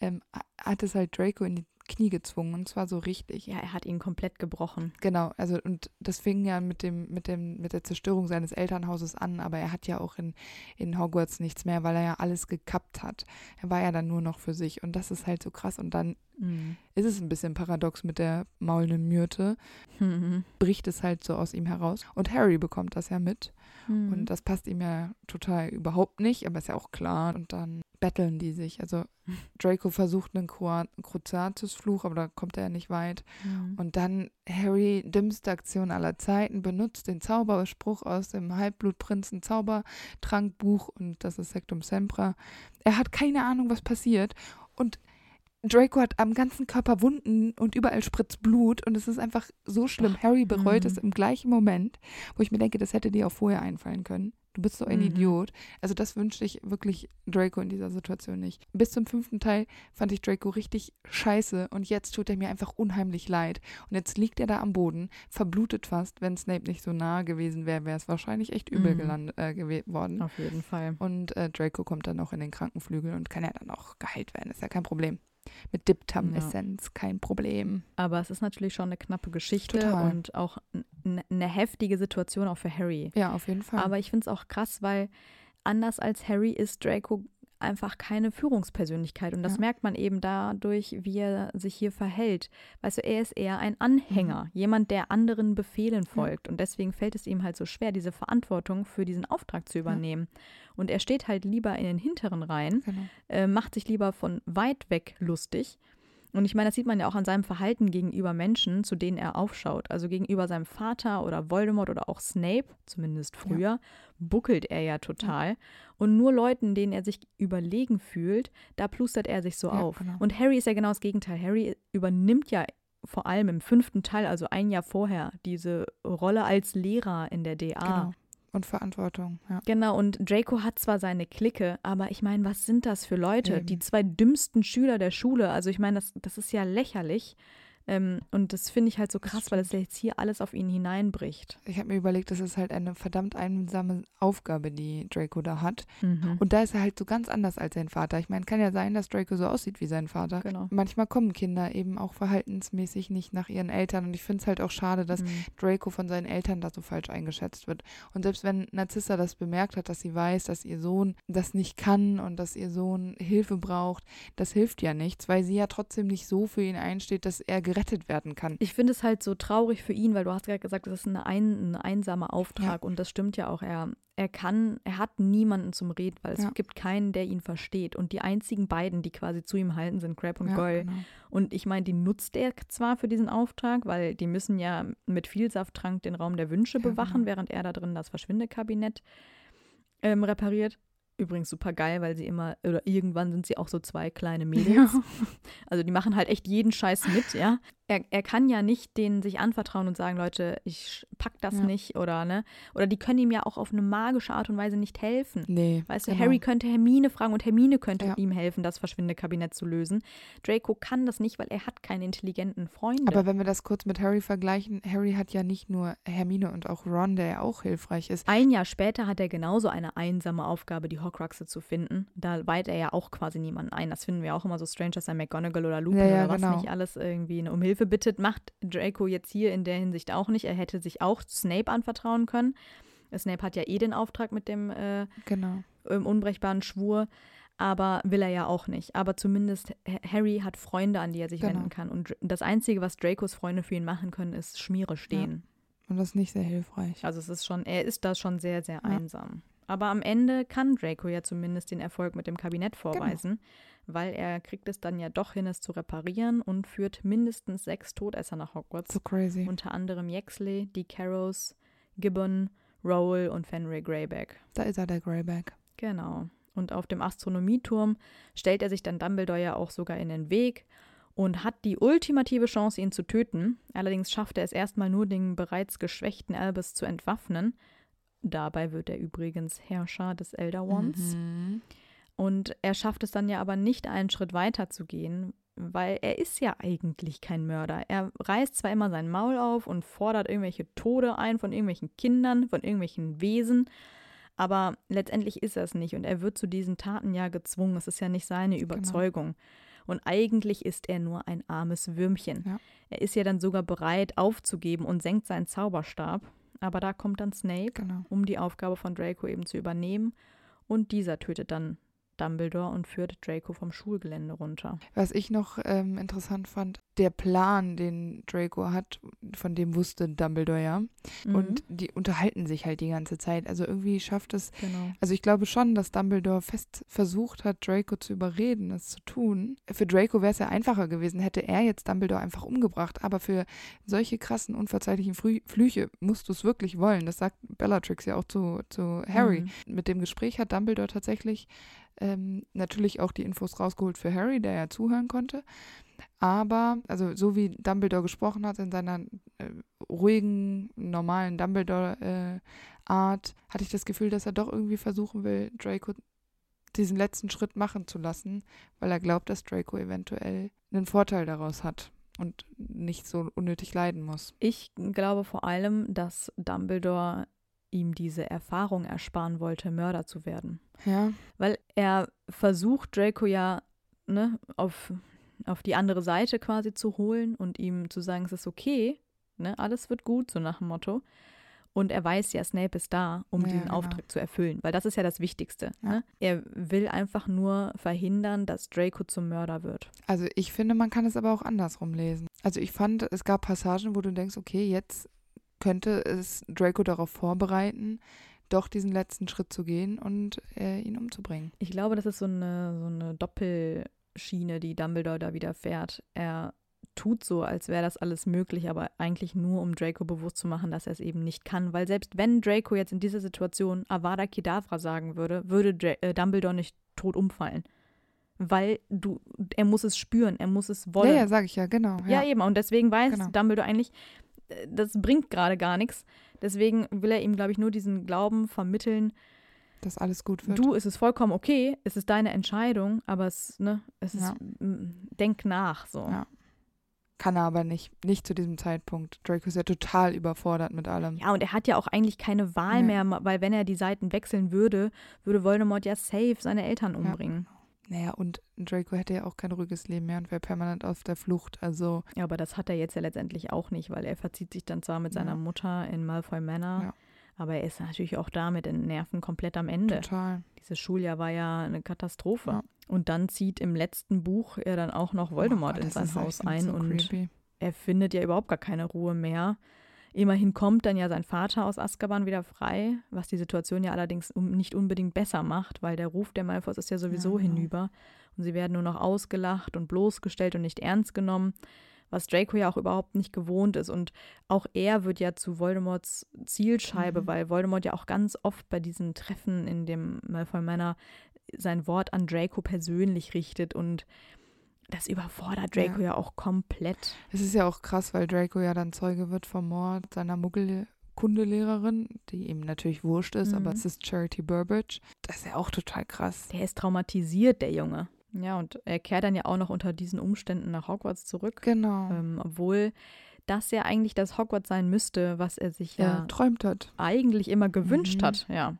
S2: Ähm, hat es halt Draco in die Knie gezwungen. Und zwar so richtig.
S1: ja, er hat ihn komplett gebrochen.
S2: Genau, also und das fing ja mit dem, mit dem, mit der Zerstörung seines Elternhauses an, aber er hat ja auch in, in Hogwarts nichts mehr, weil er ja alles gekappt hat. Er war ja dann nur noch für sich und das ist halt so krass. Und dann
S1: Mhm.
S2: ist es ein bisschen paradox mit der maulenden Myrte,
S1: Mhm.
S2: bricht es halt so aus ihm heraus. Und Harry bekommt das ja mit.
S1: Mhm.
S2: Und das passt ihm ja total überhaupt nicht, aber ist ja auch klar. Und dann betteln die sich. Also Draco versucht einen Cru- Cruciatus-Fluch, aber da kommt er ja nicht weit.
S1: Mhm.
S2: Und dann Harry, dümmste Aktion aller Zeiten, benutzt den Zauberspruch aus dem Halbblutprinzen Zaubertrankbuch und das ist Sectum Sempra. Er hat keine Ahnung, was passiert und Draco hat am ganzen Körper Wunden und überall spritzt Blut und es ist einfach so schlimm. Harry bereut
S1: mhm.
S2: es im gleichen Moment, wo ich mir denke, das hätte dir auch vorher einfallen können. Du bist so ein
S1: Mhm.
S2: Idiot. Also das wünschte ich wirklich Draco in dieser Situation nicht. Bis zum fünften Teil fand ich Draco richtig scheiße und jetzt tut er mir einfach unheimlich leid. Und jetzt liegt er da am Boden, verblutet fast. Wenn Snape nicht so nah gewesen wäre, wäre es wahrscheinlich echt übel
S1: Mhm.
S2: gelandet, äh, geworden.
S1: Auf jeden Fall.
S2: Und äh, Draco kommt dann auch in den Krankenflügel und kann ja dann auch geheilt werden. Ist ja kein Problem. Mit Diptam-Essenz, kein Problem.
S1: Aber es ist natürlich schon eine knappe Geschichte
S2: Total.
S1: und auch eine heftige Situation auch für Harry.
S2: Ja, auf jeden Fall.
S1: Aber ich finde es auch krass, weil anders als Harry ist Draco einfach keine Führungspersönlichkeit. Und das
S2: Ja.
S1: merkt man eben dadurch, wie er sich hier verhält. Weißt du, er ist eher ein
S2: Mhm.
S1: Anhänger, jemand, der anderen Befehlen folgt. Und deswegen fällt es ihm halt so schwer, diese Verantwortung für diesen Auftrag zu übernehmen. Und er steht halt lieber in den hinteren Reihen,
S2: genau.
S1: äh, macht sich lieber von weit weg lustig. Und ich meine, das sieht man ja auch an seinem Verhalten gegenüber Menschen, zu denen er aufschaut. Also gegenüber seinem Vater oder Voldemort oder auch Snape, zumindest früher, buckelt er ja total. Und nur Leuten, denen er sich überlegen fühlt, da plustert er sich so
S2: Ja,
S1: auf.
S2: genau.
S1: Und Harry ist ja genau das Gegenteil. Harry übernimmt ja vor allem im fünften Teil, also ein Jahr vorher, diese Rolle als Lehrer in der DA.
S2: Genau. Und Verantwortung, ja.
S1: Genau, und Draco hat zwar seine Clique, aber ich meine, was sind das für Leute?
S2: Eben.
S1: Die zwei dümmsten Schüler der Schule. Also ich meine, das, das ist ja lächerlich. Ähm, und das finde ich halt so krass, weil es jetzt hier alles auf ihn hineinbricht.
S2: Ich habe mir überlegt, das ist halt eine verdammt einsame Aufgabe, die Draco da hat.
S1: Mhm.
S2: Und da ist er halt so ganz anders als sein Vater. Ich meine, kann ja sein, dass Draco so aussieht wie sein Vater.
S1: Genau.
S2: Manchmal kommen Kinder eben auch verhaltensmäßig nicht nach ihren Eltern. Und ich finde es halt auch schade, dass
S1: Mhm.
S2: Draco von seinen Eltern da so falsch eingeschätzt wird. Und selbst wenn Narzissa das bemerkt hat, dass sie weiß, dass ihr Sohn das nicht kann und dass ihr Sohn Hilfe braucht, das hilft ja nichts, weil sie ja trotzdem nicht so für ihn einsteht, dass er gerettet werden kann.
S1: Ich finde es halt so traurig für ihn, weil du hast gerade gesagt, das ist eine ein, ein einsamer Auftrag und das stimmt ja auch. Er, er kann, er hat niemanden zum Reden, weil es
S2: Ja.
S1: gibt keinen, der ihn versteht. Und die einzigen beiden, die quasi zu ihm halten, sind Crab und
S2: ja,
S1: Goyle.
S2: genau.
S1: Und ich meine, die nutzt er zwar für diesen Auftrag, weil die müssen ja mit Vielsafttrank den Raum der Wünsche
S2: Ja,
S1: bewachen,
S2: genau.
S1: während er da drin das Verschwindekabinett ähm, repariert. Übrigens super geil, weil sie immer, oder irgendwann sind sie auch so zwei kleine Mädels.
S2: Ja.
S1: Also die machen halt echt jeden Scheiß mit, ja. Er, er kann ja nicht denen sich anvertrauen und sagen, Leute, ich pack das
S2: Ja.
S1: nicht oder ne. Oder die können ihm ja auch auf eine magische Art und Weise nicht helfen.
S2: Nee.
S1: Weißt du,
S2: genau.
S1: Harry könnte Hermine fragen und Hermine könnte
S2: Ja.
S1: ihm helfen, das Verschwindekabinett zu lösen. Draco kann das nicht, weil er hat keine intelligenten Freunde.
S2: Aber wenn wir das kurz mit Harry vergleichen, Harry hat ja nicht nur Hermine und auch Ron, der ja auch hilfreich ist.
S1: ein Jahr später hat er genauso eine einsame Aufgabe, die Horcruxe zu finden. Da weiht er ja auch quasi niemanden ein. Das finden wir auch immer so strange, dass er McGonagall oder Lupin
S2: Ja,
S1: oder was
S2: genau.
S1: nicht alles irgendwie um Hilfe bittet. Macht Draco jetzt hier in der Hinsicht auch nicht. Er hätte sich auch Snape anvertrauen können. Snape hat ja eh den Auftrag mit dem äh,
S2: Genau.
S1: im unbrechbaren Schwur, aber will er ja auch nicht. Aber zumindest Ha- Harry hat Freunde, an die er sich
S2: Genau.
S1: wenden kann. Und das Einzige, was Dracos Freunde für ihn machen können, ist Schmiere stehen.
S2: Und das ist nicht sehr hilfreich.
S1: Also es ist schon, er ist da schon sehr, sehr
S2: Ja.
S1: einsam. Aber am Ende kann Draco ja zumindest den Erfolg mit dem Kabinett
S2: Genau.
S1: Weil er kriegt es dann ja doch hin, es zu reparieren und führt mindestens sechs Todesser nach Hogwarts.
S2: So crazy.
S1: Unter anderem Yaxley, die Carrows, Gibbon, Rowell und Fenrir Greyback.
S2: Da ist er, der Greyback.
S1: Genau. Und auf dem Astronomieturm stellt er sich dann Dumbledore ja auch sogar in den Weg und hat die ultimative Chance, ihn zu töten. Allerdings schafft er es erstmal nur, den bereits geschwächten Albus zu entwaffnen. Dabei wird er übrigens Herrscher des Elder Wands.
S2: Mhm.
S1: Und er schafft es dann ja aber nicht, einen Schritt weiter zu gehen, weil er ist ja eigentlich kein Mörder. Er reißt zwar immer sein Maul auf und fordert irgendwelche Tode ein von irgendwelchen Kindern, von irgendwelchen Wesen, aber letztendlich ist er es nicht und er wird zu diesen Taten ja gezwungen. Es ist ja nicht seine Überzeugung. Und eigentlich ist er nur ein armes Würmchen.
S2: Ja.
S1: Er ist ja dann sogar bereit aufzugeben und senkt seinen Zauberstab. Aber da kommt dann Snape
S2: Genau.
S1: um die Aufgabe von Draco eben zu übernehmen. Und dieser tötet dann Dumbledore und führt Draco vom Schulgelände runter.
S2: Was ich noch ähm, interessant fand, der Plan, den Draco hat, von dem wusste Dumbledore ja.
S1: Mhm,
S2: Und die unterhalten sich halt die ganze Zeit. Also irgendwie schafft es.
S1: genau.
S2: Also ich glaube schon, dass Dumbledore fest versucht hat, Draco zu überreden, es zu tun. Für Draco wäre es ja einfacher gewesen, hätte er jetzt Dumbledore einfach umgebracht. Aber für solche krassen, unverzeihlichen Frü Flüche musst du es wirklich wollen. Das sagt Bellatrix ja auch zu, zu Harry.
S1: Mhm.
S2: Mit dem Gespräch hat Dumbledore tatsächlich ähm, natürlich auch die Infos rausgeholt für Harry, der ja zuhören konnte. Aber, also so wie Dumbledore gesprochen hat in seiner äh, ruhigen, normalen Dumbledore-Art, hatte ich das Gefühl, dass er doch irgendwie versuchen will, Draco diesen letzten Schritt machen zu lassen, weil er glaubt, dass Draco eventuell einen Vorteil daraus hat und nicht so unnötig leiden muss.
S1: Ich glaube vor allem, dass Dumbledore ihm diese Erfahrung ersparen wollte, Mörder zu werden.
S2: Ja,
S1: Weil er versucht, Draco ja ne, auf, auf die andere Seite quasi zu holen und ihm zu sagen, es ist okay, ne, alles wird gut, so nach dem Motto. Und er weiß ja, Snape ist da, um
S2: Ja,
S1: diesen
S2: genau.
S1: Auftrag zu erfüllen, weil das ist ja das Wichtigste.
S2: Ja.
S1: Ne? Er will einfach nur verhindern, dass Draco zum Mörder wird.
S2: Also ich finde, man kann es aber auch andersrum lesen. Also ich fand, es gab Passagen, wo du denkst, okay, jetzt könnte es Draco darauf vorbereiten, doch diesen letzten Schritt zu gehen und äh, ihn umzubringen.
S1: Ich glaube, das ist so eine, so eine Doppelschiene, die Dumbledore da wieder fährt. Er tut so, als wäre das alles möglich, aber eigentlich nur, um Draco bewusst zu machen, dass er es eben nicht kann. Weil selbst wenn Draco jetzt in dieser Situation Avada Kedavra sagen würde, würde Dra äh, Dumbledore nicht tot umfallen. Weil du, er muss es spüren, er muss es wollen.
S2: Ja, ja, sag ich ja, genau.
S1: Ja,
S2: Ja,
S1: eben. Und deswegen weiß
S2: Genau.
S1: Dumbledore eigentlich, das bringt gerade gar nichts. Deswegen will er ihm, glaube ich, nur diesen Glauben vermitteln,
S2: dass alles gut wird.
S1: Du, es ist vollkommen okay, es ist deine Entscheidung, aber es, ne, es ist, denk nach, so. Ja.
S2: Kann er aber nicht, nicht zu diesem Zeitpunkt. Draco ist ja total überfordert mit allem.
S1: Ja, und er hat ja auch eigentlich keine Wahl nee. mehr, weil wenn er die Seiten wechseln würde, würde Voldemort ja safe seine Eltern umbringen.
S2: Ja. Naja, und Draco hätte ja auch kein ruhiges Leben mehr und wäre permanent auf der Flucht. Also.
S1: Ja, aber das hat er jetzt ja letztendlich auch nicht, weil er verzieht sich dann zwar mit seiner ja. Mutter in Malfoy Manor. Ja. Aber er ist natürlich auch da mit den Nerven komplett am Ende.
S2: Total.
S1: Dieses Schuljahr war ja eine Katastrophe. Ja. Und dann zieht im letzten Buch er dann auch noch Voldemort oh Gott, in sein Haus ein
S2: so
S1: und
S2: creepy.
S1: er findet ja überhaupt gar keine Ruhe mehr. Immerhin kommt dann ja sein Vater aus Azkaban wieder frei, was die Situation ja allerdings nicht unbedingt besser macht, weil der Ruf der Malfoys ist ja sowieso ja, genau. hinüber und sie werden nur noch ausgelacht und bloßgestellt und nicht ernst genommen was Draco ja auch überhaupt nicht gewohnt ist. Und auch er wird ja zu Voldemorts Zielscheibe, mhm. weil Voldemort ja auch ganz oft bei diesen Treffen in dem Malfoy Manor sein Wort an Draco persönlich richtet und das überfordert Draco ja. ja auch komplett.
S2: Es ist ja auch krass, weil Draco ja dann Zeuge wird vom Mord seiner Muggelkundelehrerin, die ihm natürlich wurscht ist, mhm. aber es ist Charity Burbage. Das ist ja auch total krass.
S1: Der ist traumatisiert, der Junge. Ja, und er kehrt dann ja auch noch unter diesen Umständen nach Hogwarts zurück.
S2: Genau.
S1: Ähm, obwohl das ja eigentlich das Hogwarts sein müsste, was er sich ja,
S2: ja träumt hat.
S1: Eigentlich immer gewünscht mhm. hat, ja.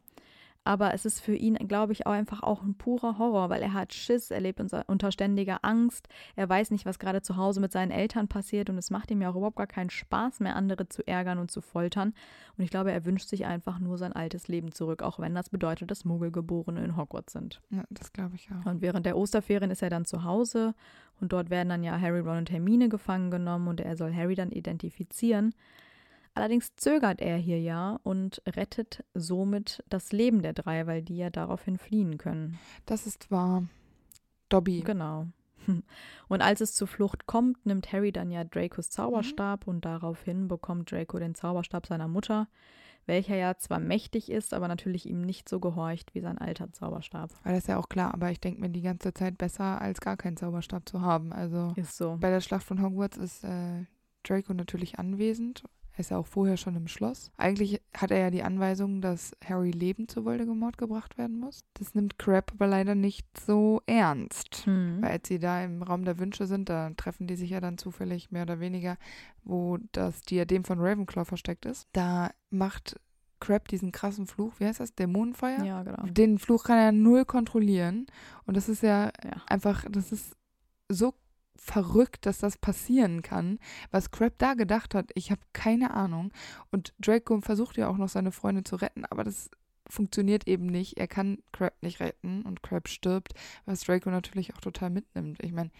S1: Aber es ist für ihn, glaube ich, auch einfach auch ein purer Horror, weil er hat Schiss, er lebt unter ständiger Angst, er weiß nicht, was gerade zu Hause mit seinen Eltern passiert und es macht ihm ja auch überhaupt gar keinen Spaß mehr, andere zu ärgern und zu foltern. Und ich glaube, er wünscht sich einfach nur sein altes Leben zurück, auch wenn das bedeutet, dass Muggelgeborene in Hogwarts sind.
S2: Ja, das glaube ich auch.
S1: Und während der Osterferien ist er dann zu Hause und dort werden dann ja Harry, Ron und Hermine gefangen genommen und er soll Harry dann identifizieren. Allerdings zögert er hier ja und rettet somit das Leben der drei, weil die ja daraufhin fliehen können.
S2: Das ist wahr. Dobby.
S1: Genau. Und als es zur Flucht kommt, nimmt Harry dann ja Dracos Zauberstab mhm. und daraufhin bekommt Draco den Zauberstab seiner Mutter, welcher ja zwar mächtig ist, aber natürlich ihm nicht so gehorcht wie sein alter Zauberstab.
S2: Weil das ist ja auch klar, aber ich denke mir die ganze Zeit besser, als gar keinen Zauberstab zu haben. Also
S1: ist so.
S2: Bei der Schlacht von Hogwarts ist äh, Draco natürlich anwesend er ist ja auch vorher schon im Schloss. Eigentlich hat er ja die Anweisung, dass Harry lebend zu Voldemort gebracht werden muss. Das nimmt Crab aber leider nicht so ernst. Mhm. Weil als sie da im Raum der Wünsche sind, da treffen die sich ja dann zufällig mehr oder weniger, wo das Diadem von Ravenclaw versteckt ist. Da macht Crab diesen krassen Fluch, wie heißt das? Dämonenfeuer?
S1: Ja, genau.
S2: Den Fluch kann er null kontrollieren. Und das ist ja, ja. einfach, das ist so verrückt, dass das passieren kann. Was Crab da gedacht hat, ich habe keine Ahnung. Und Draco versucht ja auch noch seine Freunde zu retten, aber das funktioniert eben nicht. Er kann Crab nicht retten und Crab stirbt, was Draco natürlich auch total mitnimmt. Ich meine,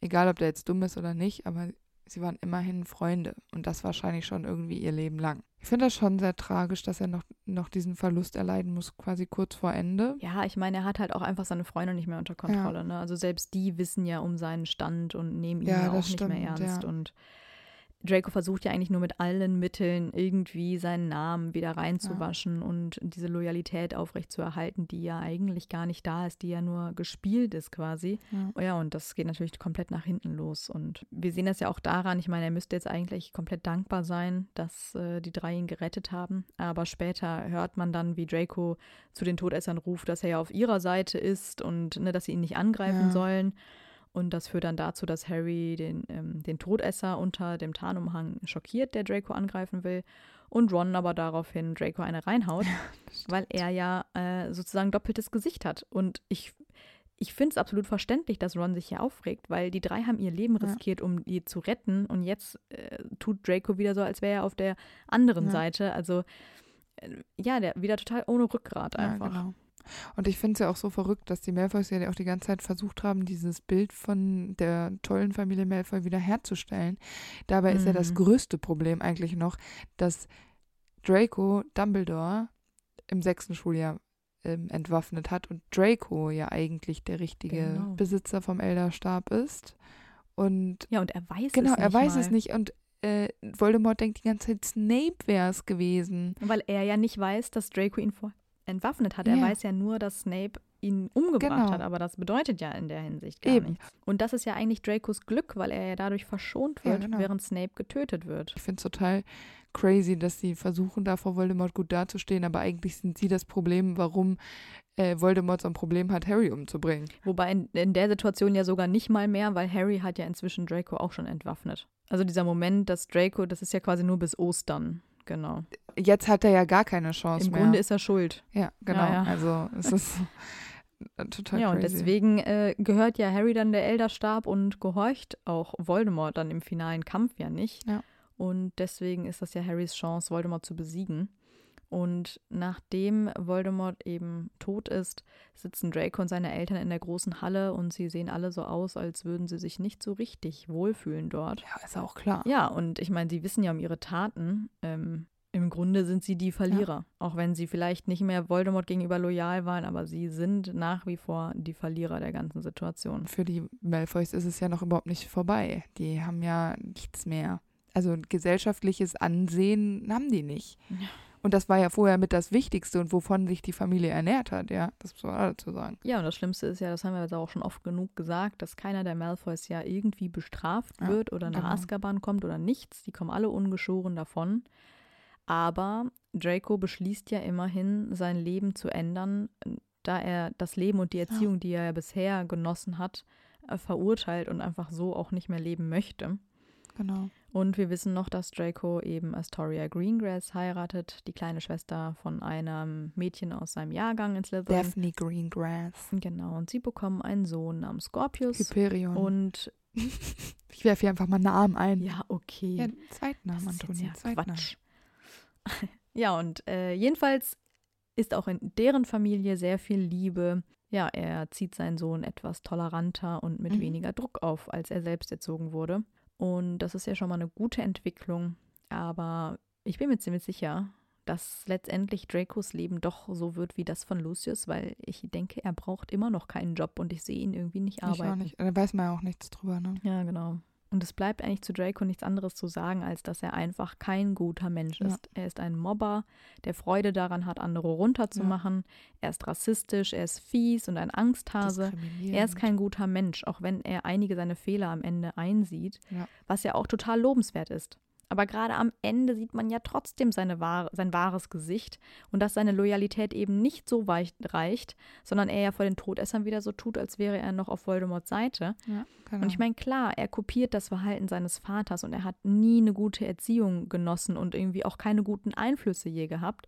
S2: egal ob der jetzt dumm ist oder nicht, aber sie waren immerhin Freunde und das wahrscheinlich schon irgendwie ihr Leben lang. Ich finde das schon sehr tragisch, dass er noch, noch diesen Verlust erleiden muss, quasi kurz vor Ende.
S1: Ja, ich meine, er hat halt auch einfach seine Freunde nicht mehr unter Kontrolle. Ja. Ne? Also selbst die wissen ja um seinen Stand und nehmen ihn ja, ja auch stimmt, nicht mehr ernst. Und Draco versucht ja eigentlich nur mit allen Mitteln irgendwie seinen Namen wieder reinzuwaschen ja. und diese Loyalität aufrechtzuerhalten, die ja eigentlich gar nicht da ist, die ja nur gespielt ist quasi. Ja. ja, und das geht natürlich komplett nach hinten los. Und wir sehen das ja auch daran, ich meine, er müsste jetzt eigentlich komplett dankbar sein, dass äh, die drei ihn gerettet haben. Aber später hört man dann, wie Draco zu den Todessern ruft, dass er ja auf ihrer Seite ist und ne, dass sie ihn nicht angreifen ja. sollen. Und das führt dann dazu, dass Harry den, ähm, den Todesser unter dem Tarnumhang schockiert, der Draco angreifen will. Und Ron aber daraufhin Draco eine reinhaut, weil er ja äh, sozusagen doppeltes Gesicht hat. Und ich, ich finde es absolut verständlich, dass Ron sich hier aufregt, weil die drei haben ihr Leben riskiert, um ihn zu retten. Und jetzt äh, tut Draco wieder so, als wäre er auf der anderen ja. Seite. Also äh, ja, der wieder total ohne Rückgrat einfach. Ja, genau.
S2: Und ich finde es ja auch so verrückt, dass die Malfoys ja auch die ganze Zeit versucht haben, dieses Bild von der tollen Familie Malfoy wiederherzustellen. Dabei mhm. ist ja das mhm. größte Problem eigentlich noch, dass Draco Dumbledore im sechsten Schuljahr ähm, entwaffnet hat und Draco ja eigentlich der richtige genau. Besitzer vom Elderstab ist. Und
S1: ja, und er weiß
S2: genau,
S1: es nicht.
S2: Genau, er weiß
S1: mal.
S2: es nicht. Und äh, Voldemort denkt die ganze Zeit, Snape wäre es gewesen.
S1: Weil er ja nicht weiß, dass Draco ihn vor entwaffnet hat. Er ja. weiß ja nur, dass Snape ihn umgebracht
S2: Genau.
S1: hat. Aber das bedeutet ja in der Hinsicht gar
S2: Eben.
S1: nichts. Und das ist ja eigentlich Dracos Glück, weil er ja dadurch verschont
S2: Ja,
S1: wird,
S2: genau.
S1: während Snape getötet wird.
S2: Ich finde es total crazy, dass sie versuchen, da vor Voldemort gut dazustehen, aber eigentlich sind sie das Problem, warum äh, Voldemort so ein Problem hat, Harry umzubringen.
S1: Wobei in, in der Situation ja sogar nicht mal mehr, weil Harry hat ja inzwischen Draco auch schon entwaffnet. Also dieser Moment, dass Draco, das ist ja quasi nur bis Ostern. Genau.
S2: Jetzt hat er ja gar keine Chance
S1: Im
S2: mehr.
S1: Grunde ist er schuld.
S2: ja, genau.
S1: ja.
S2: Also es ist total
S1: Ja, und
S2: crazy.
S1: deswegen äh, gehört ja Harry dann der Elderstab und gehorcht auch Voldemort dann im finalen Kampf ja nicht.
S2: Ja.
S1: Und deswegen ist das ja Harrys Chance, Voldemort zu besiegen. Und nachdem Voldemort eben tot ist, sitzen Draco und seine Eltern in der großen Halle und sie sehen alle so aus, als würden sie sich nicht so richtig wohlfühlen dort.
S2: ja, ist auch klar.
S1: Ja, und ich meine, sie wissen ja um ihre Taten. Ähm, Im Grunde sind sie die Verlierer. Auch wenn sie vielleicht nicht mehr Voldemort gegenüber loyal waren, aber sie sind nach wie vor die Verlierer der ganzen Situation.
S2: Für die Malfoys ist es ja noch überhaupt nicht vorbei. Die haben ja nichts mehr. Also ein gesellschaftliches Ansehen haben die nicht.
S1: Ja.
S2: Und das war ja vorher mit das Wichtigste und wovon sich die Familie ernährt hat, ja. Das muss man dazu sagen.
S1: Ja, und das Schlimmste ist ja, das haben wir jetzt auch schon oft genug gesagt, dass keiner der Malfoys ja irgendwie bestraft
S2: Ja,
S1: wird oder nach
S2: genau.
S1: Azkaban kommt oder nichts. Die kommen alle ungeschoren davon. Aber Draco beschließt ja immerhin, sein Leben zu ändern, da er das Leben und die Erziehung, die er ja bisher genossen hat, äh, verurteilt und einfach so auch nicht mehr leben möchte.
S2: Genau.
S1: Und wir wissen noch, dass Draco eben Astoria Greengrass heiratet, die kleine Schwester von einem Mädchen aus seinem Jahrgang in Slytherin.
S2: Daphne Greengrass.
S1: Genau, und sie bekommen einen Sohn namens Scorpius.
S2: Hyperion.
S1: Und
S2: ich werfe hier einfach mal Namen ein.
S1: ja, okay.
S2: Ja, Zweitnamen, Antonia.
S1: ja
S2: Zweitnamen.
S1: Quatsch. ja, und äh, jedenfalls ist auch in deren Familie sehr viel Liebe. Ja, er zieht seinen Sohn etwas toleranter und mit
S2: Mhm.
S1: weniger Druck auf, als er selbst erzogen wurde. Und das ist ja schon mal eine gute Entwicklung. Aber ich bin mir ziemlich sicher, dass letztendlich Dracos Leben doch so wird wie das von Lucius, weil ich denke, er braucht immer noch keinen Job und ich sehe ihn irgendwie nicht
S2: Ich auch
S1: arbeiten.
S2: nicht. Da weiß man ja auch nichts drüber, ne?
S1: Ja, genau. Und es bleibt eigentlich zu Draco nichts anderes zu sagen, als dass er einfach kein guter Mensch
S2: Ja.
S1: ist. Er ist ein Mobber, der Freude daran hat, andere runterzumachen. Er ist rassistisch, er ist fies und ein Angsthase. Er ist kein guter Mensch, auch wenn er einige seiner Fehler am Ende einsieht,
S2: Ja.
S1: was ja auch total lobenswert ist. Aber gerade am Ende sieht man ja trotzdem seine wahre, sein wahres Gesicht und dass seine Loyalität eben nicht so weit reicht, sondern er ja vor den Todessern wieder so tut, als wäre er noch auf Voldemorts Seite.
S2: Ja, genau.
S1: Und ich meine, klar, er kopiert das Verhalten seines Vaters und er hat nie eine gute Erziehung genossen und irgendwie auch keine guten Einflüsse je gehabt.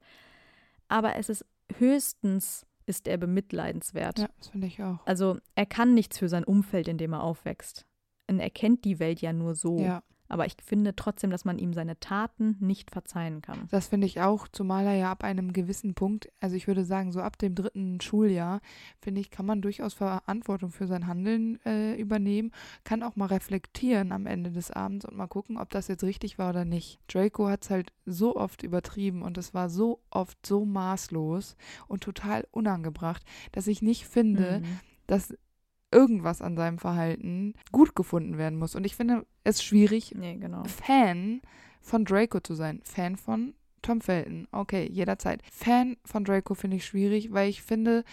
S1: Aber es ist höchstens, ist er bemitleidenswert.
S2: ja, das finde ich auch.
S1: Also er kann nichts für sein Umfeld, in dem er aufwächst. Und er kennt die Welt ja nur so.
S2: Ja,
S1: Aber ich finde trotzdem, dass man ihm seine Taten nicht verzeihen kann.
S2: das finde ich auch, zumal er ja ab einem gewissen Punkt, also ich würde sagen, so ab dem dritten Schuljahr, finde ich, kann man durchaus Verantwortung für sein Handeln äh, übernehmen, kann auch mal reflektieren am Ende des Abends und mal gucken, ob das jetzt richtig war oder nicht. Draco hat es halt so oft übertrieben und es war so oft so maßlos und total unangebracht, dass ich nicht finde,
S1: Mhm.
S2: dass irgendwas an seinem Verhalten gut gefunden werden muss. Und ich finde es schwierig,
S1: Nee, genau.
S2: Fan von Draco zu sein. Fan von Tom Felton. Okay, jederzeit. Fan von Draco finde ich schwierig, weil ich finde,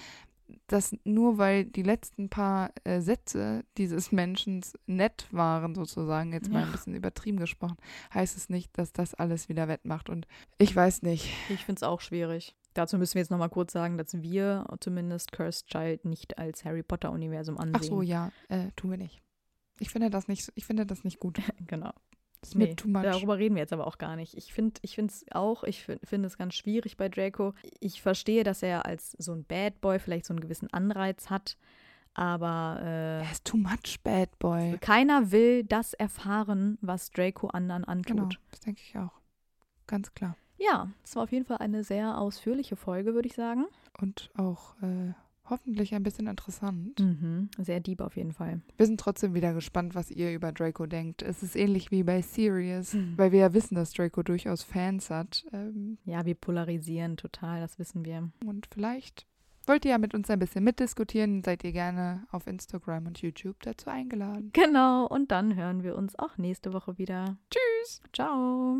S2: dass nur weil die letzten paar äh, Sätze dieses Menschen nett waren, sozusagen, jetzt mal ein bisschen übertrieben gesprochen, heißt es nicht, dass das alles wieder wettmacht. Und ich weiß nicht.
S1: Ich finde es auch schwierig. Dazu müssen wir jetzt nochmal kurz sagen, dass wir zumindest Cursed Child nicht als Harry Potter-Universum ansehen.
S2: Ach so, ja, äh, tun wir nicht. Ich finde das nicht, ich finde das nicht gut.
S1: Genau.
S2: Das ist mir
S1: Nee,
S2: too much.
S1: darüber reden wir jetzt aber auch gar nicht. Ich finde ich es auch, ich finde find es ganz schwierig bei Draco. Ich verstehe, dass er als so ein Bad Boy vielleicht so einen gewissen Anreiz hat, aber
S2: Er
S1: äh,
S2: ist too much bad boy.
S1: keiner will das erfahren, was Draco anderen antut.
S2: Genau, das denke ich auch. Ganz klar.
S1: Ja, es war auf jeden Fall eine sehr ausführliche Folge, würde ich sagen.
S2: Und auch äh, hoffentlich ein bisschen interessant.
S1: Mhm, sehr deep auf jeden Fall.
S2: Wir sind trotzdem wieder gespannt, was ihr über Draco denkt. Es ist ähnlich wie bei Sirius,
S1: Mhm.
S2: weil wir ja wissen, dass Draco durchaus Fans hat. Ähm,
S1: Ja, wir polarisieren total, das wissen wir.
S2: und vielleicht wollt ihr ja mit uns ein bisschen mitdiskutieren, seid ihr gerne auf Instagram und YouTube dazu eingeladen.
S1: Genau, und dann hören wir uns auch nächste Woche wieder.
S2: Tschüss!
S1: Ciao.